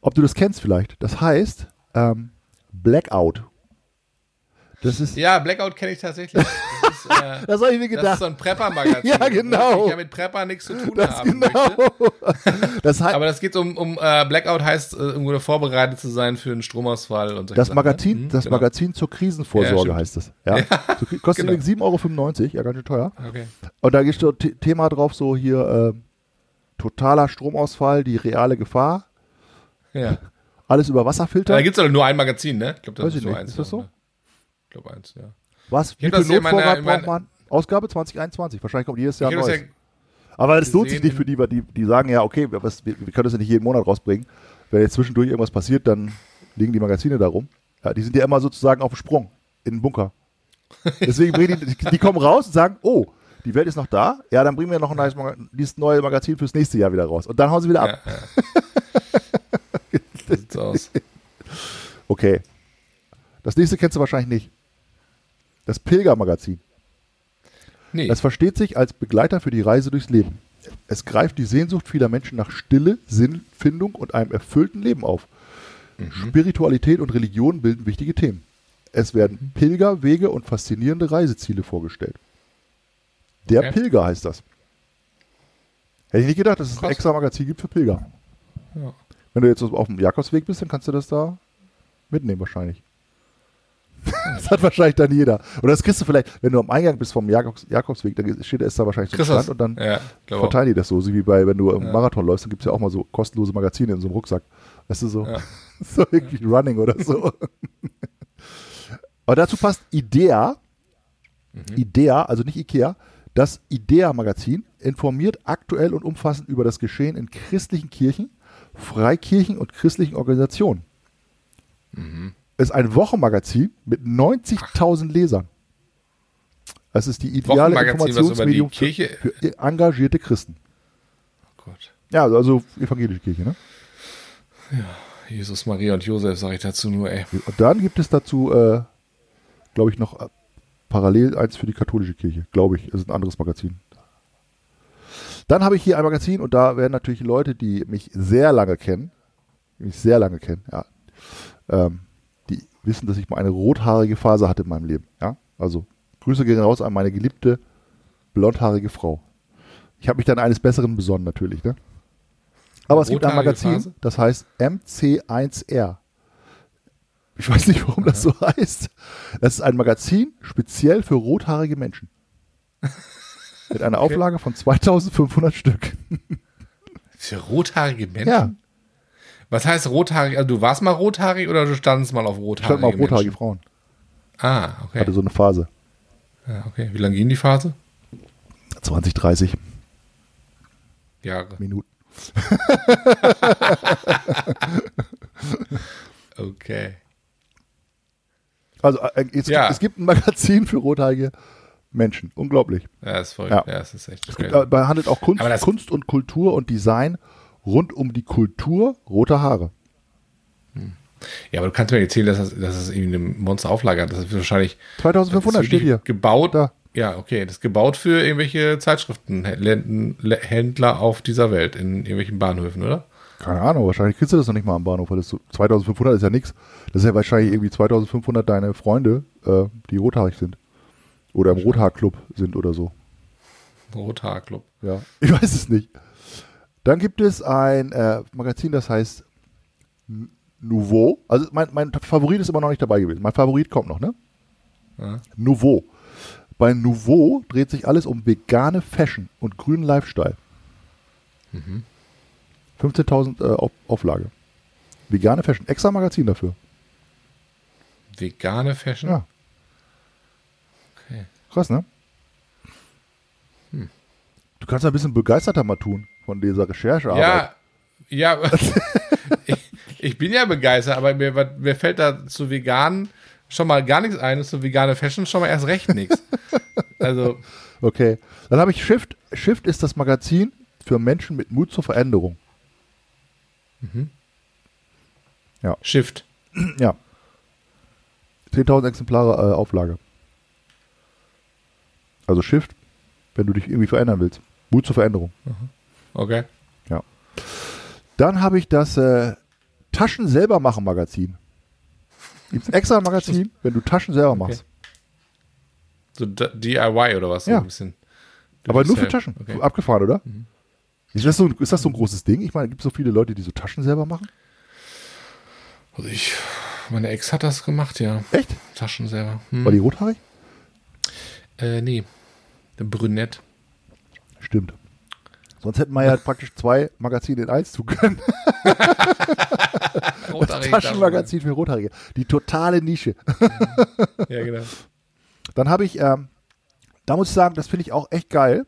S1: Ob du das kennst vielleicht? Das heißt ähm, Blackout. Das ist
S2: Ja, Blackout kenne ich tatsächlich. Das ist, äh,
S1: das habe ich mir
S2: das ist
S1: gedacht.
S2: so ein Prepper-Magazin.
S1: Ja, genau.
S2: Wo Ich ja mit Prepper nichts zu tun
S1: Das
S2: haben
S1: genau. Das, heißt,
S2: Aber das geht um, um äh, Blackout heißt, äh, irgendwo vorbereitet zu sein für einen Stromausfall und solche
S1: das
S2: Sachen,
S1: Magazin,
S2: ne? Mhm,
S1: das
S2: genau.
S1: Magazin zur Krisenvorsorge
S2: Ja,
S1: heißt es. Ja. So, kostet
S2: genau.
S1: übrigens 7,95 Euro, ja ganz schön teuer.
S2: Okay.
S1: Und da so The- Thema drauf, so hier äh, totaler Stromausfall, die reale Gefahr,
S2: Ja.
S1: alles über Wasserfilter.
S2: Da gibt es nur ein Magazin, ne? Ich glaube, das
S1: Weiß
S2: ist nur eins.
S1: Ist das so?
S2: Ne? Ich glaube eins, ja.
S1: Was? Wie viel Notvorrat braucht man? Ausgabe 2021. Wahrscheinlich kommt jedes Jahr neues.
S2: ja
S1: Aber das lohnt sich nicht für die, weil die, die sagen ja, okay, was, wir, wir können das ja nicht jeden Monat rausbringen. Wenn jetzt zwischendurch irgendwas passiert, dann liegen die Magazine da rum. Ja, die sind ja immer sozusagen auf dem Sprung in den Bunker. Deswegen bringen die, die kommen raus und sagen, oh, die Welt ist noch da. Ja, dann bringen wir noch ein neues Maga dieses neue Magazin fürs nächste Jahr wieder raus. Und dann hauen sie wieder ab.
S2: Ja, ja. sieht's aus.
S1: Okay. Das nächste kennst du wahrscheinlich nicht. Das Pilgermagazin.
S2: Nee.
S1: Es versteht sich als Begleiter für die Reise durchs Leben. Es greift die Sehnsucht vieler Menschen nach Stille, Sinnfindung und einem erfüllten Leben auf.
S2: Mhm.
S1: Spiritualität und Religion bilden wichtige Themen. Es
S2: Mhm.
S1: werden Pilger, Wege und faszinierende Reiseziele vorgestellt. Der
S2: Okay.
S1: Pilger heißt das. Hätte ich nicht gedacht, dass es ein
S2: Krass.
S1: extra Magazin gibt für Pilger.
S2: Ja.
S1: Wenn du jetzt auf dem Jakobsweg bist, dann kannst du das da mitnehmen wahrscheinlich. das hat wahrscheinlich dann jeder. Oder das kriegst du vielleicht, wenn du am Eingang bist vom Jakobs, Jakobsweg, dann steht es da wahrscheinlich so ein Stand und dann
S2: ja,
S1: verteilen die das so, so wie bei, wenn du im
S2: Ja.
S1: Marathon läufst, dann gibt es ja auch mal so kostenlose Magazine in so einem Rucksack. Weißt du, so,
S2: Ja.
S1: so irgendwie Running oder so. Aber dazu passt Idea,
S2: Mhm.
S1: Idea, also nicht Ikea, das Idea-Magazin informiert aktuell und umfassend über das Geschehen in christlichen Kirchen, Freikirchen und christlichen Organisationen.
S2: Mhm.
S1: Es ist ein Wochenmagazin mit 90.000 Lesern. Es ist die ideale
S2: über die
S1: Informationsmedium für, für engagierte Christen.
S2: Oh Gott.
S1: Ja, also- evangelische Kirche, ne?
S2: Jesus, Maria und Josef, sage ich dazu nur, ey.
S1: Und dann gibt es dazu, äh, glaube ich, noch äh, parallel eins für die katholische Kirche. Glaube ich. Das ist ein anderes Magazin. Dann habe ich hier ein Magazin und da werden natürlich Leute, die mich sehr lange kennen, die mich sehr lange kennen, ja, ähm, die wissen, dass ich mal eine rothaarige Phase hatte in meinem Leben. Ja, also Grüße gehen raus an meine geliebte blondhaarige Frau. Ich habe mich dann eines Besseren besonnen natürlich, ne? Aber es gibt ein Magazin,
S2: Phase?
S1: das heißt MC1R. Ich weiß nicht, warum das so heißt. Das ist ein Magazin speziell für rothaarige Menschen. Mit einer Auflage von 2500 Stück.
S2: Für rothaarige Menschen?
S1: Ja,
S2: Was heißt rothaarig? Also du warst mal rothaarig oder du standest mal auf
S1: ich
S2: rothaarige
S1: stand mal auf rothaarige
S2: Menschen?
S1: Frauen.
S2: Ah, okay.
S1: Hatte so eine Phase.
S2: Ja, okay. Wie lange ging die Phase?
S1: 20, 30
S2: Jahre.
S1: Minuten.
S2: Okay.
S1: Also äh, es,
S2: Ja.
S1: gibt, es gibt ein Magazin für rothaarige Menschen. Unglaublich.
S2: Ja, ist voll.
S1: Ja.
S2: Ja, es ist echt
S1: Es gibt, behandelt auch Kunst, Kunst und Kultur und Design rund um die Kultur roter Haare.
S2: Ja, aber du kannst mir erzählen, dass das, dass das irgendwie eine Monsterauflage hat. Das ist wahrscheinlich
S1: 2500
S2: das ist
S1: steht hier.
S2: gebaut.
S1: Da.
S2: Ja, okay. Das ist gebaut für irgendwelche Zeitschriftenhändler auf dieser Welt in irgendwelchen Bahnhöfen, oder?
S1: Keine Ahnung, wahrscheinlich kriegst du das noch nicht mal am Bahnhof, weil das so 2500 ist ja nichts. Das ist ja wahrscheinlich irgendwie 2500 deine Freunde, äh, die rothaarig sind. Oder im Rothaarclub sind oder so.
S2: Rothaarclub.
S1: Ja, ich weiß es nicht. Dann gibt es ein äh, Magazin, das heißt Nouveau. Also mein, mein Favorit ist immer noch nicht dabei gewesen. Mein Favorit kommt noch, ne?
S2: Ja.
S1: Nouveau. Bei Nouveau dreht sich alles um vegane Fashion und grünen Lifestyle. 15.000 äh, Auf Auflage. Vegane Fashion. Extra Magazin dafür.
S2: Vegane Fashion?
S1: Ja.
S2: Okay.
S1: Krass, ne? Du kannst ein bisschen begeisterter mal tun von dieser Recherche.
S2: Ja, ja. ich, ich bin ja begeistert, aber mir, mir fällt da zu vegan schon mal gar nichts ein und zu vegane Fashion schon mal erst recht nichts. Also,
S1: Okay. Dann habe ich Shift. Shift ist das Magazin für Menschen mit Mut zur Veränderung.
S2: Shift.
S1: Ja. 10.000 Exemplare äh, Auflage. Also Shift, wenn du dich irgendwie verändern willst. Mut zur Veränderung.
S2: Okay.
S1: Ja. Dann habe ich das äh, Taschen selber machen Magazin. Gibt extra ein Magazin, wenn du Taschen selber machst.
S2: So DIY oder was? So
S1: Ja.
S2: ein bisschen.
S1: Aber nur für. Taschen.
S2: Okay.
S1: Abgefahren, oder? Ist, das so, ein- ist das so ein großes Ding? Ich meine, gibt es so viele Leute, die so Taschen selber machen?
S2: Also ich, meine Ex hat das gemacht, ja.
S1: Echt?
S2: Taschen selber. Hm.
S1: War die rothaarig?
S2: Äh, nee. Brünett.
S1: Stimmt. Sonst hätten wir ja praktisch zwei Magazine in eins tun können.
S2: Rothaarig,
S1: Taschenmagazin für Rothaarige. Die totale Nische.
S2: Ja, genau.
S1: Dann habe ich, ähm, da muss ich sagen, das finde ich auch echt geil.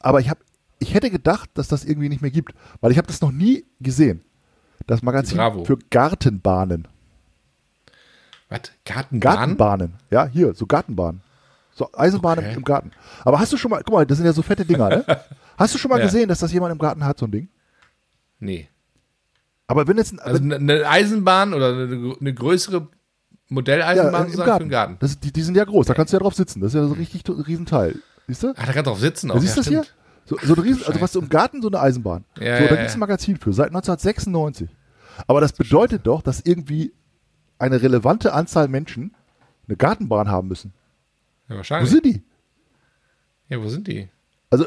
S1: Aber ich habe, ich hätte gedacht, dass das irgendwie nicht mehr gibt, weil ich habe das noch nie gesehen. Das Magazin
S2: Bravo.
S1: für Gartenbahnen.
S2: Was? Gartenbahn?
S1: Gartenbahnen. Ja, hier, so Gartenbahnen. So Eisenbahnen
S2: Okay.
S1: im Garten. Aber hast du schon mal, guck mal, das sind ja so fette Dinger, ne? Hast du schon mal
S2: Ja.
S1: gesehen, dass das jemand im Garten hat, so ein Ding?
S2: Nee.
S1: Aber wenn jetzt ein,
S2: Also eine eine Eisenbahn oder eine, eine größere Modelleisenbahn
S1: ja, im
S2: sozusagen für den Garten.
S1: Das, die, die sind ja groß, da kannst du ja drauf sitzen. Das ist ja so richtig ein Riesenteil. Siehst du?
S2: Ach, da kann drauf sitzen auch.
S1: Siehst du
S2: ja,
S1: das hier? So, so ein Riesen, also was du im Garten, so eine Eisenbahn.
S2: Ja,
S1: so, da
S2: ja.
S1: gibt es ein Magazin für, seit 1996. Aber das bedeutet doch, dass irgendwie eine relevante Anzahl Menschen eine Gartenbahn haben müssen.
S2: Ja,
S1: Wo
S2: wahrscheinlich.
S1: sind die?
S2: ja, wo sind die?
S1: Also,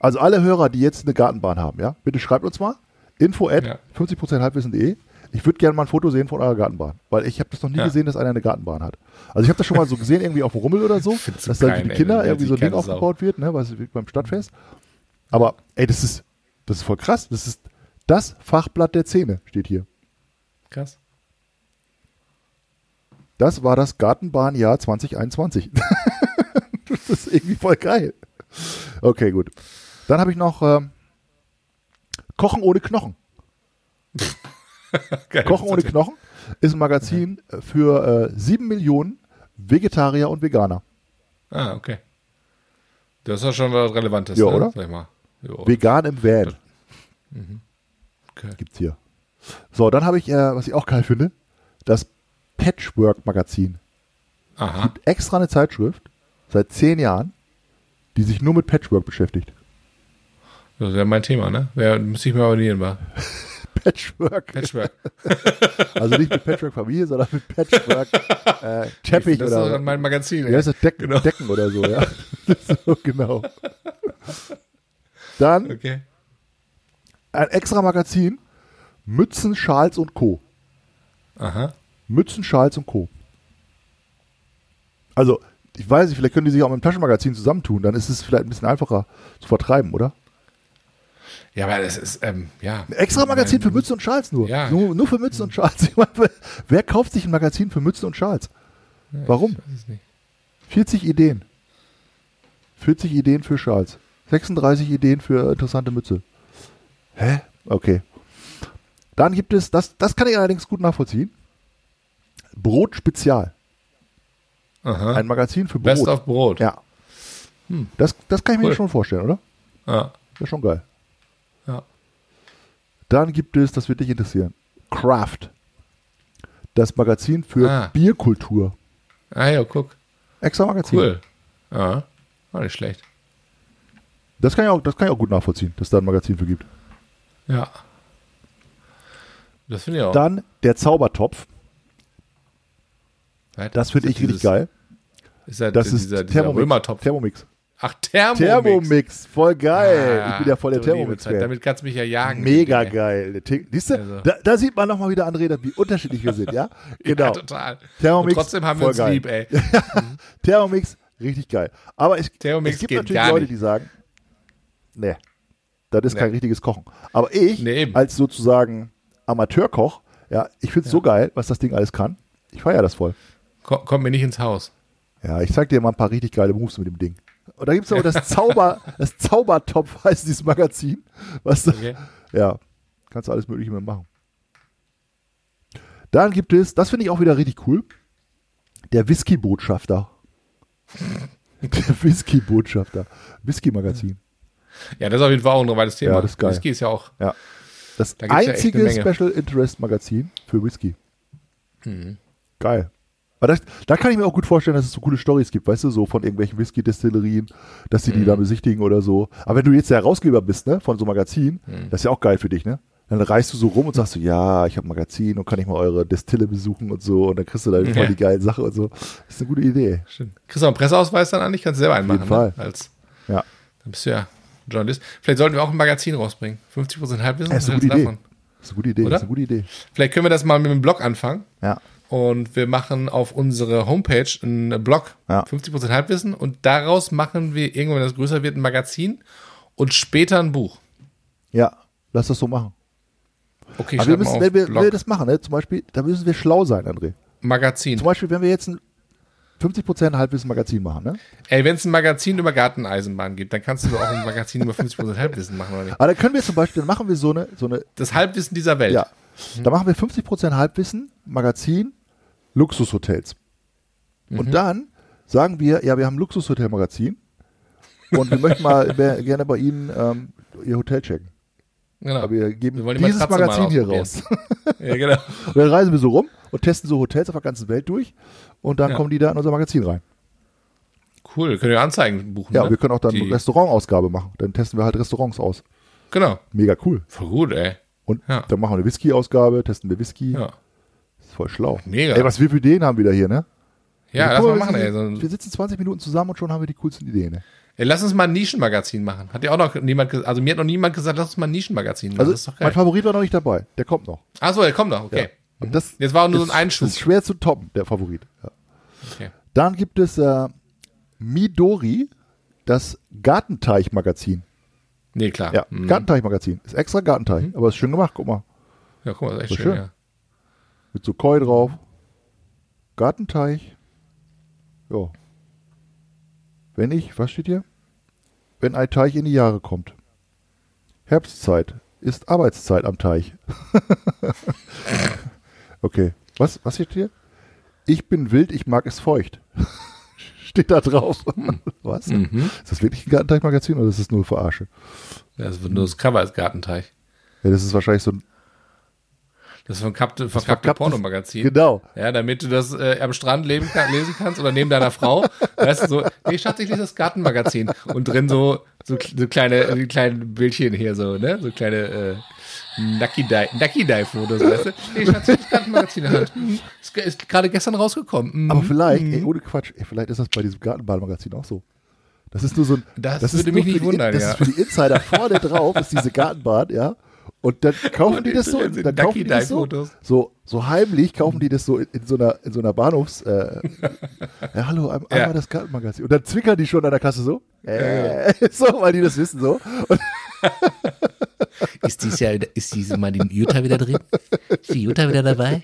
S1: also alle Hörer, die jetzt eine Gartenbahn haben, ja, bitte schreibt uns mal. Info at
S2: Ja.
S1: 50% halbwissen.de. Ich würde gerne mal ein Foto sehen von eurer Gartenbahn, weil ich habe das noch nie
S2: Ja.
S1: gesehen, dass einer eine Gartenbahn hat. Also ich habe das schon mal so gesehen, irgendwie auf Rummel oder so, dass da für die Kinder
S2: das
S1: irgendwie so ein Ding aufgebaut wird, ne, was beim Stadtfest. Aber ey, das ist, das ist voll krass. Das ist das Fachblatt der Zähne, steht hier.
S2: Krass.
S1: Das war das Gartenbahnjahr 2021. das ist irgendwie voll geil. Okay, gut. Dann habe ich noch ähm, Kochen ohne Knochen.
S2: Geil.
S1: Kochen ohne Knochen ist ein Magazin für äh, sieben Millionen Vegetarier und Veganer.
S2: Ah, okay. Das ist ja schon was Relevantes,
S1: Ja,
S2: ne?
S1: oder?
S2: Sag ich mal. Jo.
S1: Vegan im Van
S2: Okay.
S1: gibt's hier. So, dann habe ich, äh, was ich auch geil finde, das Patchwork-Magazin.
S2: Aha.
S1: Extra eine Zeitschrift seit zehn Jahren, die sich nur mit Patchwork beschäftigt.
S2: Das wäre mein Thema, ne? Wär, müsste ich mir abonnieren, war.
S1: Patchwork.
S2: Patchwork.
S1: Also nicht mit Patchwork-Familie, sondern mit Patchwork äh, Teppich
S2: Das ist
S1: oder
S2: doch mein Magazin. Ey.
S1: heißt das? Decken,
S2: Genau.
S1: Decken oder so, ja. so, genau. Dann
S2: Okay.
S1: ein extra Magazin, Mützen, Schals und Co.
S2: Aha.
S1: Mützen, Schals und Co. Also, ich weiß nicht, vielleicht können die sich auch mit dem Taschenmagazin zusammentun, dann ist es vielleicht ein bisschen einfacher zu vertreiben, oder?
S2: Ja, aber das ist, ähm, ja.
S1: Ein extra Magazin für Mützen und Schals nur.
S2: Ja.
S1: Nur, nur für Mützen und Schals. Ich meine, wer- kauft sich ein Magazin für Mützen und Schals? Warum?
S2: Ich weiß es nicht.
S1: 40 Ideen. 40 Ideen für Schals. 36 Ideen für interessante Mütze. Hä? Okay. Dann gibt es, das, das kann ich allerdings gut nachvollziehen. Brot Spezial.
S2: Aha.
S1: Ein Magazin für Brot.
S2: Best of Brot.
S1: Ja. Das, das kann ich mir
S2: Cool.
S1: schon vorstellen, oder?
S2: Ja.
S1: Wäre schon geil. Dann gibt es, das wird dich interessieren, Craft. Das Magazin für
S2: Ah.
S1: Bierkultur.
S2: Ah ja, guck.
S1: Extra Magazin.
S2: Cool. Ja. War nicht schlecht.
S1: Das kann, ich auch, das kann ich auch gut nachvollziehen, dass es da ein Magazin für gibt.
S2: Ja. Das finde ich auch.
S1: Dann der Zaubertopf.
S2: Was?
S1: Das finde ich richtig geil.
S2: Ist ja
S1: Das ist
S2: dieser, dieser
S1: Thermomix.
S2: Römertopf.
S1: Thermomix.
S2: Ach, Thermomix.
S1: Thermomix, voll geil.
S2: Ah,
S1: ich bin ja voll der Thermomix-Fan.
S2: Damit kannst du mich ja jagen.
S1: Mega geil. Siehst du,
S2: Also.
S1: da, da sieht man nochmal wieder, André, wie unterschiedlich wir sind, ja? Genau.
S2: Ja, total.
S1: Thermomix,
S2: Und trotzdem haben wir uns
S1: geil.
S2: lieb, ey.
S1: Thermomix, richtig geil. Aber es,
S2: Thermomix
S1: es gibt natürlich Leute, die sagen, nee, das ist
S2: Nee.
S1: kein richtiges Kochen. Aber ich,
S2: Nee,
S1: als sozusagen Amateurkoch, ja, ich finde es so geil, was das Ding alles kann. Ich feiere das voll.
S2: Ko- Kommt mir nicht ins Haus.
S1: Ja, ich zeig dir mal ein paar richtig geile Moves mit dem Ding. Und da gibt es aber das Zauber, das Zaubertopf heißt dieses Magazin. Was da,
S2: Okay.
S1: Ja, kannst du alles Mögliche mit machen. Dann gibt es, das finde ich auch wieder richtig cool, der Whisky-Botschafter. der Whisky-Botschafter. Whisky-Magazin.
S2: Ja, das ist auf jeden Fall auch ein relevantes Thema.
S1: Ja, das ist geil.
S2: Whisky ist ja auch.
S1: Ja. Das
S2: Da ja
S1: einzige
S2: Menge.
S1: Special Interest Magazin für Whisky.
S2: Mhm.
S1: Geil. Aber das, da kann ich mir auch gut vorstellen, dass es so coole Stories gibt, weißt du, so von irgendwelchen Whisky-Destillerien, dass sie die
S2: Mhm.
S1: da besichtigen oder so. Aber wenn du jetzt der Herausgeber bist, ne, von so einem Magazin,
S2: Mhm.
S1: das ist ja auch geil für dich, ne? Dann reist du so rum und sagst so, ja, ich habe ein Magazin und kann ich mal eure Destille besuchen und so und dann kriegst du da
S2: Ja.
S1: die geile Sache und so. Das ist eine gute Idee.
S2: Stimmt. Kriegst du auch einen Presseausweis dann eigentlich? Kannst du selber einen
S1: jeden
S2: machen.
S1: Fall.
S2: Ne? Als,
S1: Ja.
S2: dann bist du ja Journalist. Vielleicht sollten wir auch ein Magazin rausbringen. 50% Halbwissen.
S1: Das ist eine gute Idee. Das ist eine gute Idee.
S2: Oder?
S1: Das ist eine gute Idee.
S2: Vielleicht können wir das mal mit dem Blog anfangen.
S1: Ja.
S2: Und wir machen auf unsere Homepage einen Blog,
S1: Ja.
S2: 50% Halbwissen, und daraus machen wir irgendwann, wenn das größer wird, ein Magazin und später ein Buch.
S1: Ja, lass das so machen.
S2: Okay,
S1: Aber wir müssen, wenn wir, wenn wir das machen, ne, zum Beispiel, da müssen wir schlau sein, André.
S2: Magazin.
S1: Zum Beispiel, wenn wir jetzt ein 50% Halbwissen-Magazin machen, ne?
S2: Ey, wenn es ein Magazin über Garteneisenbahn gibt, dann kannst du doch auch ein Magazin über 50% Halbwissen machen, oder nicht?
S1: Aber dann können wir zum Beispiel, dann machen wir so eine, so eine
S2: Das Halbwissen dieser Welt.
S1: ja, da machen wir 50% Halbwissen, Magazin, Luxushotels.
S2: Mhm.
S1: Und dann sagen wir, ja, wir haben ein Luxushotel-Magazin und wir möchten mal gerne bei Ihnen ähm, Ihr Hotel checken.
S2: Genau.
S1: Aber wir geben
S2: Wir
S1: dieses Magazin hier raus.
S2: ja, genau.
S1: Und dann reisen wir so rum und testen so Hotels auf der ganzen Welt durch und dann
S2: Ja.
S1: kommen die da in unser Magazin rein.
S2: Cool, können wir Anzeigen buchen.
S1: Ja,
S2: ne?
S1: wir können auch dann
S2: Die-
S1: eine Restaurantausgabe machen. Dann testen wir halt Restaurants aus.
S2: Genau.
S1: Mega cool.
S2: Voll gut, ey.
S1: Und
S2: Ja.
S1: dann machen wir eine Whisky-Ausgabe, testen wir Whisky.
S2: Ja.
S1: Das ist voll schlau.
S2: Mega.
S1: Ey, was wir für Ideen haben wieder hier, ne?
S2: Ja, lass mal
S1: wir
S2: machen, ey. So,
S1: Wir sitzen 20 Minuten zusammen und schon haben wir die coolsten Ideen, ne?
S2: ey. Lass uns mal ein Nischenmagazin machen. Hat ja auch noch niemand gesagt. Also mir hat noch niemand gesagt, lass uns mal ein Nischenmagazin machen.
S1: Also,
S2: das ist doch
S1: mein. Favorit war noch nicht dabei. Der kommt noch.
S2: Achso, der kommt noch, okay.
S1: Und das
S2: Jetzt war nur so ein Einschub.
S1: Das ist schwer zu toppen, der Favorit. Ja.
S2: Okay.
S1: Dann gibt es äh, Midori, das Gartenteich-Magazin.
S2: Nee, klar.
S1: Ja,
S2: Mhm.
S1: Gartenteich-Magazin. Ist extra Gartenteich, aber ist schön gemacht, guck mal.
S2: Ja, guck mal, das ist
S1: So
S2: echt schön,
S1: schön.
S2: ja.
S1: Mit so Koi drauf. Gartenteich. Ja. Wenn ich, was steht hier? Wenn ein Teich in die Jahre kommt. Herbstzeit ist Arbeitszeit am Teich. okay. Was, was steht hier? Ich bin wild, ich mag es feucht. steht da drauf. was?
S2: Mhm.
S1: Ist das wirklich ein Gartenteich-Magazin oder ist das nur Verarsche?
S2: Das wird nur das Cover als Gartenteich.
S1: Ja, das ist wahrscheinlich so ein.
S2: Das ist ein verkappte, verkappte Pornomagazin.
S1: Genau.
S2: Ja, damit du das äh, am Strand leben lesen kannst oder neben deiner Frau. Weißt du, so, nee, Schatz, ich lese das Gartenmagazin. Und drin so, so, so kleine, äh, kleine Bildchen hier, so, ne? So kleine, äh, Nucky Die, Nucky Die Fotos, weißt du? Ich hatte das Gartenmagazin. Hm, Ist, ist gerade gestern rausgekommen. Hm.
S1: Aber vielleicht, ey, ohne Quatsch, ey, vielleicht ist das bei diesem Gartenbahnmagazin auch so. Das ist nur so ein.
S2: Das
S1: ist
S2: würde mich nicht
S1: die,
S2: wundern,
S1: Das
S2: ja.
S1: ist für die Insider vorne drauf, ist diese Gartenbahn, ja. Und dann kaufen die das so,
S2: Ducky
S1: dann kaufen die das so, so, so heimlich kaufen die das so in, in so einer, in so einer Bahnhofs, äh, ja, hallo, ein, einmal
S2: Ja.
S1: das Gartenmagazin. Und dann zwickern die schon an der Kasse so, äh, so, weil die das wissen so. Und
S3: Ist dies Jahr, ist dieses Mal die Jutta wieder drin? Ist die Jutta wieder dabei?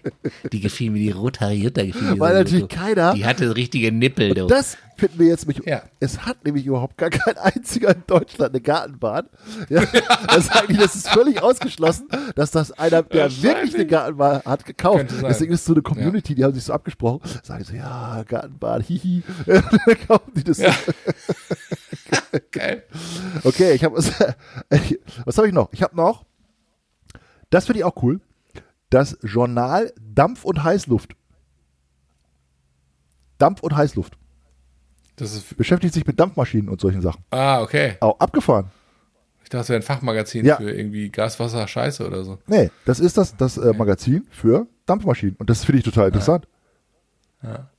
S3: Die gefiel mir, die rothaarige Jutta gefiel mir.
S1: Weil
S3: so
S1: natürlich
S3: gut.
S1: keiner-
S3: Die hatte richtige Nippel, du.
S1: das finden wir jetzt mich.
S2: Ja.
S1: Es hat nämlich überhaupt gar kein einziger in Deutschland eine Gartenbahn. Ja, das, ist eigentlich, das ist völlig ausgeschlossen, dass das einer, der wirklich eine Gartenbahn hat, gekauft. Deswegen ist so eine Community, die haben sich so abgesprochen. Sagen so, ja, Gartenbahn, hihi. Dann kaufen die das. so.
S2: Geil.
S1: Okay, ich habe was. Was habe ich noch? Ich habe noch. Das finde ich auch cool. Das Journal Dampf und Heißluft. Dampf und Heißluft.
S2: Das ist,
S1: Beschäftigt sich mit Dampfmaschinen und solchen Sachen.
S2: ah, okay.
S1: Auch abgefahren.
S2: Ich dachte, es wäre ein Fachmagazin
S1: Ja.
S2: für irgendwie Gas, Wasser, Scheiße oder so.
S1: Nee, das ist das, das äh, Magazin für Dampfmaschinen. Und das finde ich total interessant.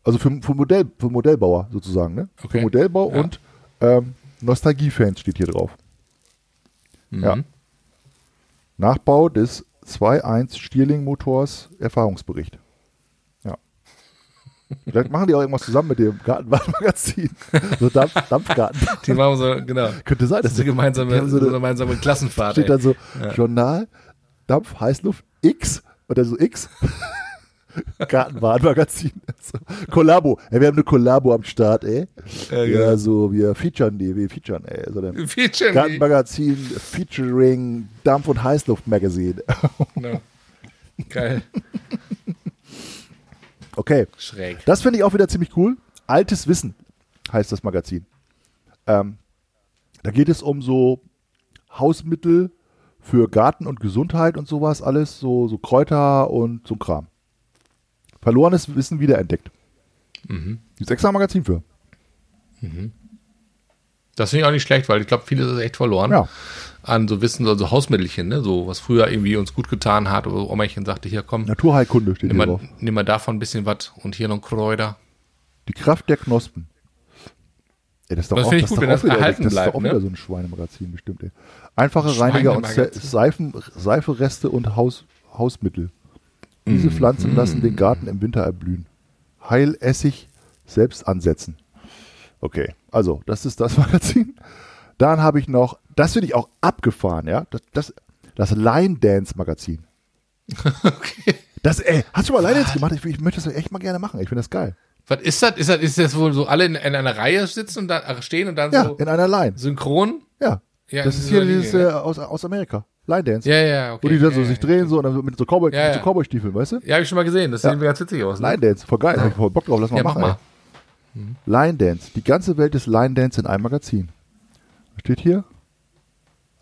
S1: Also für, für, Modell, für Modellbauer sozusagen. Ne? Für
S2: Okay.
S1: Modellbau
S2: Ja.
S1: und ähm, Nostalgiefans steht hier drauf.
S2: Mhm.
S1: Ja. Nachbau des 2.1 Stierling-Motors Erfahrungsbericht. Ja. Vielleicht machen die auch irgendwas zusammen mit dem Gartenbahnmagazin. So Dampf, Dampfgarten.
S2: Die machen so, genau.
S1: Könnte sein,
S2: Das ist eine gemeinsame,
S1: so
S2: eine gemeinsame Klassenfahrt.
S1: steht
S2: ey.
S1: dann so Journal, Dampf, Heißluft, X und dann so X. Gartenbahnmagazin. So. Kollabo. Ey, wir haben eine Kollabo am Start, ey.
S2: Ja,
S1: Ja,
S2: genau.
S1: so, wir featuren die, wir featuren, ey. So ein
S2: Feature me.
S1: Gartenmagazin featuring Dampf- und Heißluftmagazin.
S2: Genau. Geil.
S1: Okay.
S2: Schräg.
S1: Das finde ich auch wieder ziemlich cool. Altes Wissen heißt das Magazin. Ähm, da geht es um so Hausmittel für Garten und Gesundheit und sowas, alles, so, so Kräuter und so Kram. Verlorenes Wissen wiederentdeckt.
S2: Mhm.
S1: Gibt extra ein Magazin für.
S2: Das finde ich auch nicht schlecht, weil ich glaube, vieles ist echt verloren.
S1: Ja.
S2: An so Wissen, also Hausmittelchen, ne? So, was früher irgendwie uns gut getan hat, oder Omachen sagte, hier komm,
S1: Naturheilkunde steht
S2: nimm
S1: hier
S2: mal, nimm mal davon ein bisschen was und hier noch Kräuter.
S1: Die Kraft der Knospen. Ey, das ist doch
S2: Das
S1: auch, ist
S2: gut, wenn das
S1: wieder,
S2: erhalten
S1: das ist doch
S2: bleibt,
S1: auch
S2: ne?
S1: wieder so ein Schweinemagazin bestimmt. Ey. Einfache Reiniger und. Seifen, Seifereste und Haus, Hausmittel. Diese Pflanzen lassen den Garten im Winter erblühen. Heilessig selbst ansetzen. Okay, also das ist das Magazin. Dann habe ich noch, das finde ich auch abgefahren, ja, das, das, das Line Dance Magazin.
S2: Okay.
S1: Das, ey, hast du mal Line Dance gemacht? Ich, ich möchte das echt mal gerne machen. Ich finde das geil.
S2: Was ist das? Ist das, ist das wohl so alle in, in einer Reihe sitzen und dann stehen und dann
S1: Ja,
S2: so
S1: in einer Line.
S2: synchron?
S1: Ja.
S2: Ja,
S1: das ist hier
S2: Linie,
S1: dieses
S2: ne?
S1: äh, aus, aus Amerika. Line Dance.
S2: Ja, ja, okay.
S1: Wo die dann so
S2: ja,
S1: sich
S2: ja.
S1: drehen so und dann mit so Cowboy,
S2: Ja,
S1: mit so
S2: ja.
S1: Cowboy-Stiefeln, weißt du?
S2: Ja, habe ich schon mal gesehen. Das
S1: Ja.
S2: sieht ganz witzig aus. Ne?
S1: Line Dance, voll geil. Hab ich voll Bock drauf, lass mal
S2: Ja, mach
S1: machen.
S2: mal.
S1: Ey. Line Dance, die ganze Welt des Line Dance in einem Magazin. Steht hier?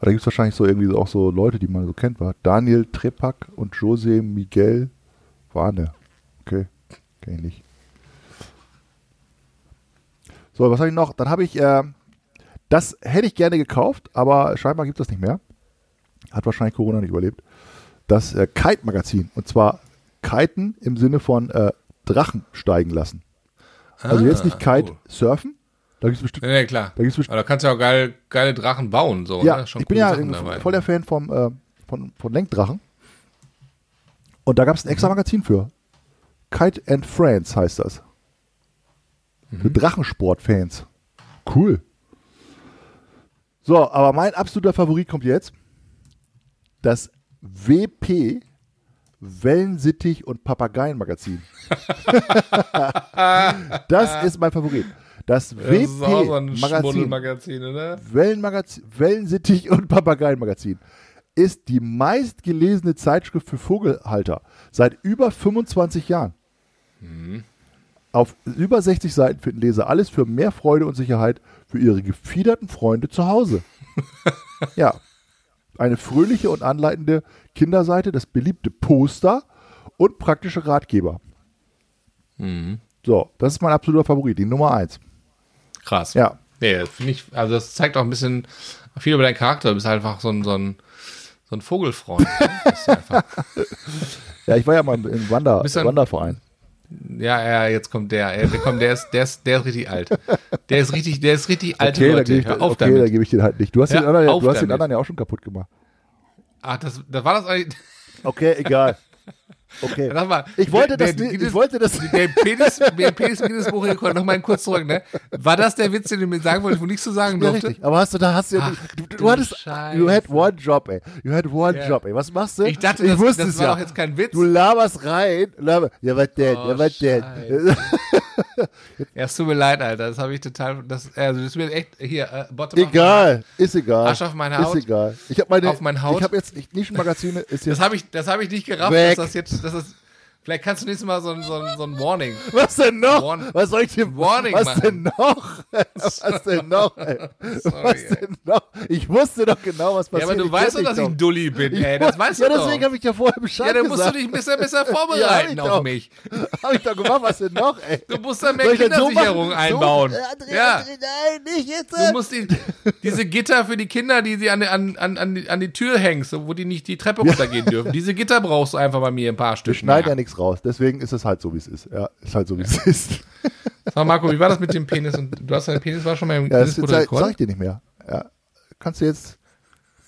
S1: Ah, Da gibt es wahrscheinlich so irgendwie auch so Leute, die man so kennt, war. Daniel Trepak und Jose Miguel Warne. Okay, kenn ich nicht. So, was habe ich noch? Dann habe ich, äh, das hätte ich gerne gekauft, aber scheinbar gibt es das nicht mehr. Hat wahrscheinlich Corona nicht überlebt. Das äh, Kite-Magazin. Und zwar Kiten im Sinne von äh, Drachen steigen lassen. Also jetzt nicht Kite
S2: cool.
S1: surfen. Da gibt es bestimmt.
S2: Ja, klar.
S1: Da gibt's bestimmt
S2: Aber da kannst du ja auch geil, geile Drachen bauen. So,
S1: ja,
S2: ne?
S1: Ich bin ja
S2: Sachen
S1: voll der Fan vom, äh, von, von Lenkdrachen. Und da gab es ein
S2: Mhm.
S1: extra Magazin für. Kite and Friends heißt das. Für
S2: Mhm.
S1: Drachensport-Fans. Cool. So, aber mein absoluter Favorit kommt jetzt. Das WP Wellensittich und Papageien-Magazin. das ist mein Favorit. Das
S2: so
S1: WP-Magazin.
S2: Oder?
S1: Wellenmagazin, Wellensittich und Papageienmagazin ist die meistgelesene Zeitschrift für Vogelhalter seit über 25 Jahren. Auf über 60 Seiten finden Leser alles für mehr Freude und Sicherheit für ihre gefiederten Freunde zu Hause. ja. Eine fröhliche und anleitende Kinderseite, das beliebte Poster und praktische Ratgeber. So, das ist mein absoluter Favorit, die Nummer 1.
S2: Krass.
S1: Ja.
S2: Nee, das finde ich, also das zeigt auch ein bisschen viel über deinen Charakter. Du bist einfach so ein, so ein, so ein Vogelfreund. ne?
S1: Ja, ich war ja mal im Wander,
S2: ein-
S1: Wanderverein.
S2: Ja, ja, jetzt kommt der. Der, kommt, der, ist, der, ist, der ist richtig alt. Der ist richtig, der ist richtig alte
S1: Okay, da
S2: Leute.
S1: gebe ich,
S2: auf
S1: okay, da
S2: damit.
S1: gebe ich den halt nicht. Du hast,
S2: Ja,
S1: den, anderen, du hast den anderen ja auch schon kaputt gemacht.
S2: Ach, das, das war das eigentlich.
S1: Okay, egal. Okay.
S2: Sag mal,
S1: Ich wollte
S2: der,
S1: das
S2: der,
S1: nicht, ich wollte das
S2: Der Penis, der Penis im Guinness-Buch noch mal kurz zurück, ne? War das der Witz, den du mir sagen wolltest, wo nichts zu sagen
S1: Ja,
S2: durfte?
S1: richtig. Aber hast du da hast du
S2: Ach,
S1: du, du,
S2: du
S1: hattest
S2: Scheiße.
S1: you had one job, ey. You had one
S2: Ja.
S1: job, ey. Was machst du?
S2: Ich dachte,
S1: ich
S2: das,
S1: wusste
S2: das
S1: es
S2: war
S1: ja.
S2: doch jetzt kein Witz.
S1: Du laberst rein. Laber, ja, was denn?
S2: Oh,
S1: ja, was denn?
S2: Ja, es tut mir leid, Alter. Das habe ich total. Das, also, das ist mir echt. Hier, äh, Bottom
S1: Egal, ist egal.
S2: Arsch auf meine Haut.
S1: Ist egal. Ich habe meine
S2: Auf meine Haut.
S1: Ich habe jetzt nicht Nischenmagazine ist
S2: Das
S1: jetzt
S2: habe ich, das hab ich nicht gerafft,
S1: Weg.
S2: dass das jetzt. Dass das, vielleicht kannst du nächstes Mal so ein, so ein, so ein Warning.
S1: Was denn noch?
S2: Warn-
S1: was soll ich denn
S2: Warning
S1: Was
S2: machen.
S1: denn noch? was denn noch? Ey?
S2: Sorry,
S1: was denn noch? Ich wusste doch genau, was
S2: Ja,
S1: passiert.
S2: aber du
S1: Ich
S2: weißt doch, dass ich ein Dulli bin, ey. Das weißt
S1: ja,
S2: du doch.
S1: deswegen habe ich ja vorher Bescheid
S2: Ja, dann musst du
S1: gesagt.
S2: dich ein bisschen besser
S1: Ja,
S2: vorbereiten
S1: ich
S2: auf
S1: doch.
S2: mich.
S1: Habe ich doch gemacht, was denn noch, ey?
S2: Du musst da mehr
S1: Soll so
S2: Kindersicherung
S1: machen?
S2: einbauen.
S1: So, äh, André,
S2: ja.
S1: André, nein, nicht jetzt.
S2: Du musst die, diese Gitter für die Kinder, die sie an, an, an, an, die, an die Tür hängst, wo die nicht die Treppe runtergehen dürfen. Diese Gitter brauchst du einfach bei mir ein paar Stück.
S1: Wir schneiden ja
S2: mehr.
S1: Nichts raus, deswegen ist es halt so, wie es ist. Ja, ist halt so, wie es ist.
S2: Sag Marco, wie war das mit dem Penis? Und du hast dein Penis war schon mal im
S1: Ja, das
S2: Buch
S1: sag, ich dir nicht mehr. Ja, kannst du jetzt.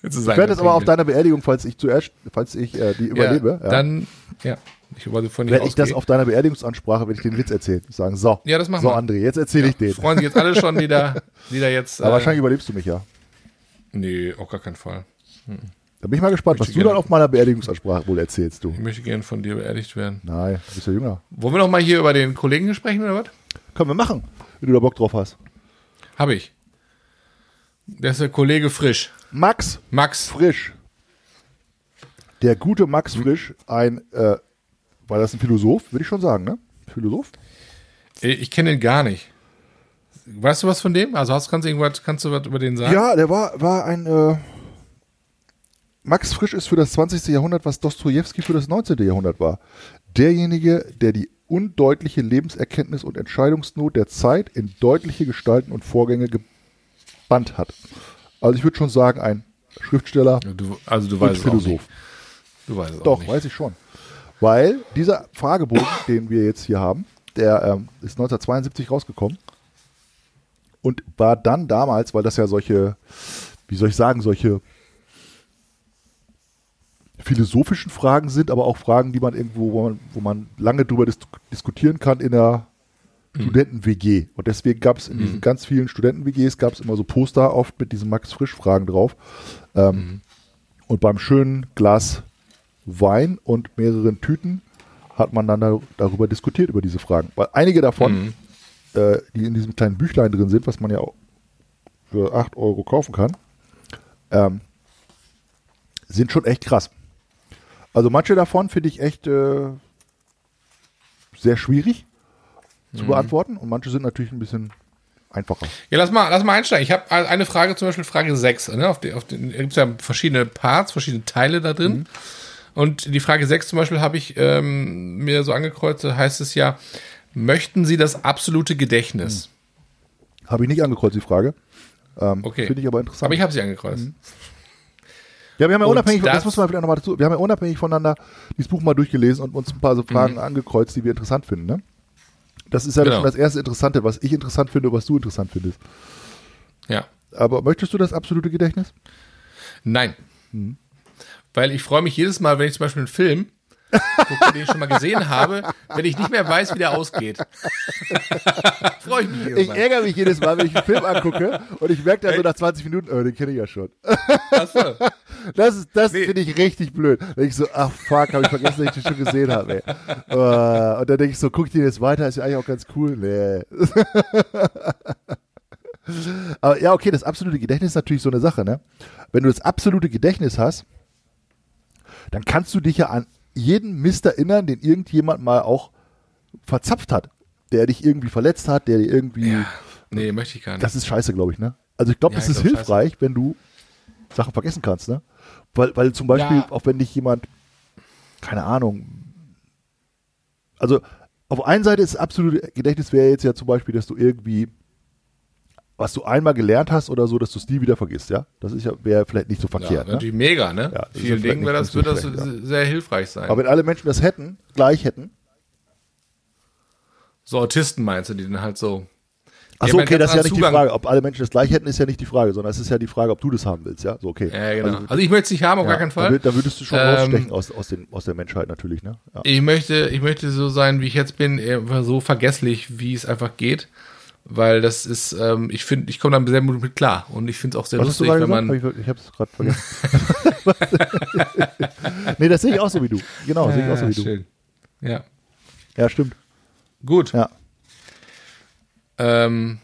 S2: Jetzt ist
S1: Ich werde das aber auf deiner Beerdigung, falls ich zuerst, falls ich äh, die überlebe,
S2: Ja,
S1: ja,
S2: Dann, ja, ich wollte von dir
S1: werde ich das auf deiner Beerdigungsansprache, wenn ich den Witz erzählen, sagen, so,
S2: Ja, das machen
S1: so
S2: wir.
S1: André, jetzt erzähle ich den.
S2: Freuen sich jetzt alle schon, die da, die da jetzt.
S1: Aber wahrscheinlich überlebst du mich ja.
S2: Nee, auf gar keinen Fall.
S1: Da bin ich mal gespannt, was
S2: Möchte
S1: du dann auf meiner Beerdigungsansprache wohl erzählst, du.
S2: Ich möchte gerne von dir beerdigt werden.
S1: Nein, du bist ja jünger.
S2: Wollen wir noch mal hier über den Kollegen sprechen oder was?
S1: Können wir machen, wenn du da Bock drauf hast.
S2: Habe ich. Der ist der Kollege Frisch.
S1: Max
S2: Max.
S1: Frisch. Der gute Max Frisch, ein, äh, war das ein Philosoph, würde ich schon sagen, ne? Philosoph?
S2: Ich, ich kenne den gar nicht. Weißt du was von dem? Also hast, kannst, du irgendwas, kannst du was über den sagen?
S1: Ja, der war, war ein, äh, Max Frisch ist für das 20. Jahrhundert, was Dostoevsky für das 19. Jahrhundert war. Derjenige, der die undeutliche Lebenserkenntnis und Entscheidungsnot der Zeit in deutliche Gestalten und Vorgänge gebannt hat. Also ich würde schon sagen, ein Schriftsteller
S2: Du, also du
S1: und
S2: weißt
S1: Philosoph.
S2: Du weißt
S1: Doch,
S2: nicht.
S1: weiß ich schon. Weil dieser Fragebogen, den wir jetzt hier haben, der ähm, ist 1972 rausgekommen und war dann damals, weil das ja solche, wie soll ich sagen, solche philosophischen Fragen sind, aber auch Fragen, die man irgendwo, wo man, wo man lange drüber dis diskutieren kann in der Studenten-WG. Und deswegen gab es in diesen ganz vielen Studenten-WGs gab es immer so Poster oft mit diesen Max Frisch-Fragen drauf. Ähm, Und beim schönen Glas Wein und mehreren Tüten hat man dann da, darüber diskutiert, über diese Fragen. Weil einige davon, äh, die in diesem kleinen Büchlein drin sind, was man ja auch für 8 Euro kaufen kann, ähm, sind schon echt krass. Also manche davon finde ich echt äh, sehr schwierig zu beantworten und manche sind natürlich ein bisschen einfacher.
S2: Ja, lass mal, lass mal einsteigen. Ich habe eine Frage, zum Beispiel Frage 6. Ne? Auf den, auf den, da gibt ja verschiedene Parts, verschiedene Teile da drin.
S1: Mhm.
S2: Und die Frage 6 zum Beispiel habe ich ähm, mir so angekreuzt, da heißt es ja, möchten Sie das absolute Gedächtnis?
S1: Habe ich nicht angekreuzt, die Frage. Ähm,
S2: Okay.
S1: Finde ich aber interessant.
S2: Aber ich habe sie angekreuzt.
S1: Ja, wir haben ja
S2: Und
S1: unabhängig, das,
S2: das-
S1: muss man vielleicht nochmal dazu, wir haben ja unabhängig voneinander dieses Buch mal durchgelesen und uns ein paar so Fragen
S2: Mhm.
S1: angekreuzt, die wir interessant finden, ne? Das ist ja
S2: Genau.
S1: schon das erste Interessante, was ich interessant finde und was du interessant findest.
S2: Ja.
S1: Aber möchtest du das absolute Gedächtnis?
S2: Nein.
S1: Mhm.
S2: Weil ich freue mich jedes Mal, wenn ich zum Beispiel einen Film gucke, den ich schon mal gesehen habe, wenn ich nicht mehr weiß, wie der ausgeht. freue ich mich
S1: Ich ärgere mich jedes Mal, wenn ich einen Film angucke und ich merke dann so nach 20 Minuten, oh, den kenne ich ja schon.
S2: Achso.
S1: Das, ist- das
S2: Nee.
S1: finde ich richtig blöd. Denke ich so, ach fuck, habe ich vergessen, dass ich den schon gesehen habe. ey. Äh, Und dann denke ich so, guck den jetzt weiter, ist ja eigentlich auch ganz cool. Nee. Aber ja, okay, das absolute Gedächtnis ist natürlich so eine Sache, ne? Wenn du das absolute Gedächtnis hast, dann kannst du dich ja an jeden Mist erinnern, den irgendjemand mal auch verzapft hat. Der dich irgendwie verletzt hat, der dir irgendwie.
S2: Ja. Nee, möchte ich gar nicht.
S1: Das ist scheiße, glaube ich, ne? Also ich glaube,
S2: Ja, ich
S1: ist
S2: glaub,
S1: hilfreich, wenn du Sachen vergessen kannst, ne? Weil, weil zum Beispiel,
S2: Ja.
S1: auch wenn dich jemand, keine Ahnung, also auf einer Seite ist absolute Gedächtnis wäre jetzt ja zum Beispiel, dass du irgendwie was du einmal gelernt hast oder so, dass du es nie wieder vergisst, ja. Das ist ja, wäre vielleicht nicht so
S2: Ja,
S1: verkehrt. ne?
S2: natürlich mega, ne?
S1: Ja,
S2: Vielen Dingen wäre das, würde das
S1: schlecht,
S2: sehr hilfreich sein.
S1: Aber wenn alle Menschen das hätten, gleich hätten,
S2: so Autisten meinst du, die dann halt so. Die
S1: Achso, okay, das ist ja nicht die
S2: anderen
S1: Frage. Ob alle Menschen das gleich hätten, ist ja nicht die Frage, sondern es ist ja die Frage, ob du das haben willst, ja? So, okay.
S2: Ja, genau.
S1: Also,
S2: Also, ich möchte es nicht haben, auf
S1: ja,
S2: gar keinen Fall.
S1: da würdest du schon
S2: Ähm,
S1: rausstechen aus, aus, den, aus der Menschheit natürlich, ne? Ja.
S2: Ich möchte, ich möchte so sein, wie ich jetzt bin, so vergesslich, wie es einfach geht. Weil das ist, ähm, ich finde, ich komme dann sehr gut mit klar. Und ich finde es auch sehr
S1: Was hast du
S2: lustig, wenn
S1: gesagt?
S2: man.
S1: Hab ich ich habe es gerade vergessen. nee, das sehe ich auch so wie du. Genau, sehe ich auch so wie du.
S2: schön. Ja.
S1: Ja, stimmt.
S2: Gut.
S1: Ja.
S2: Ähm,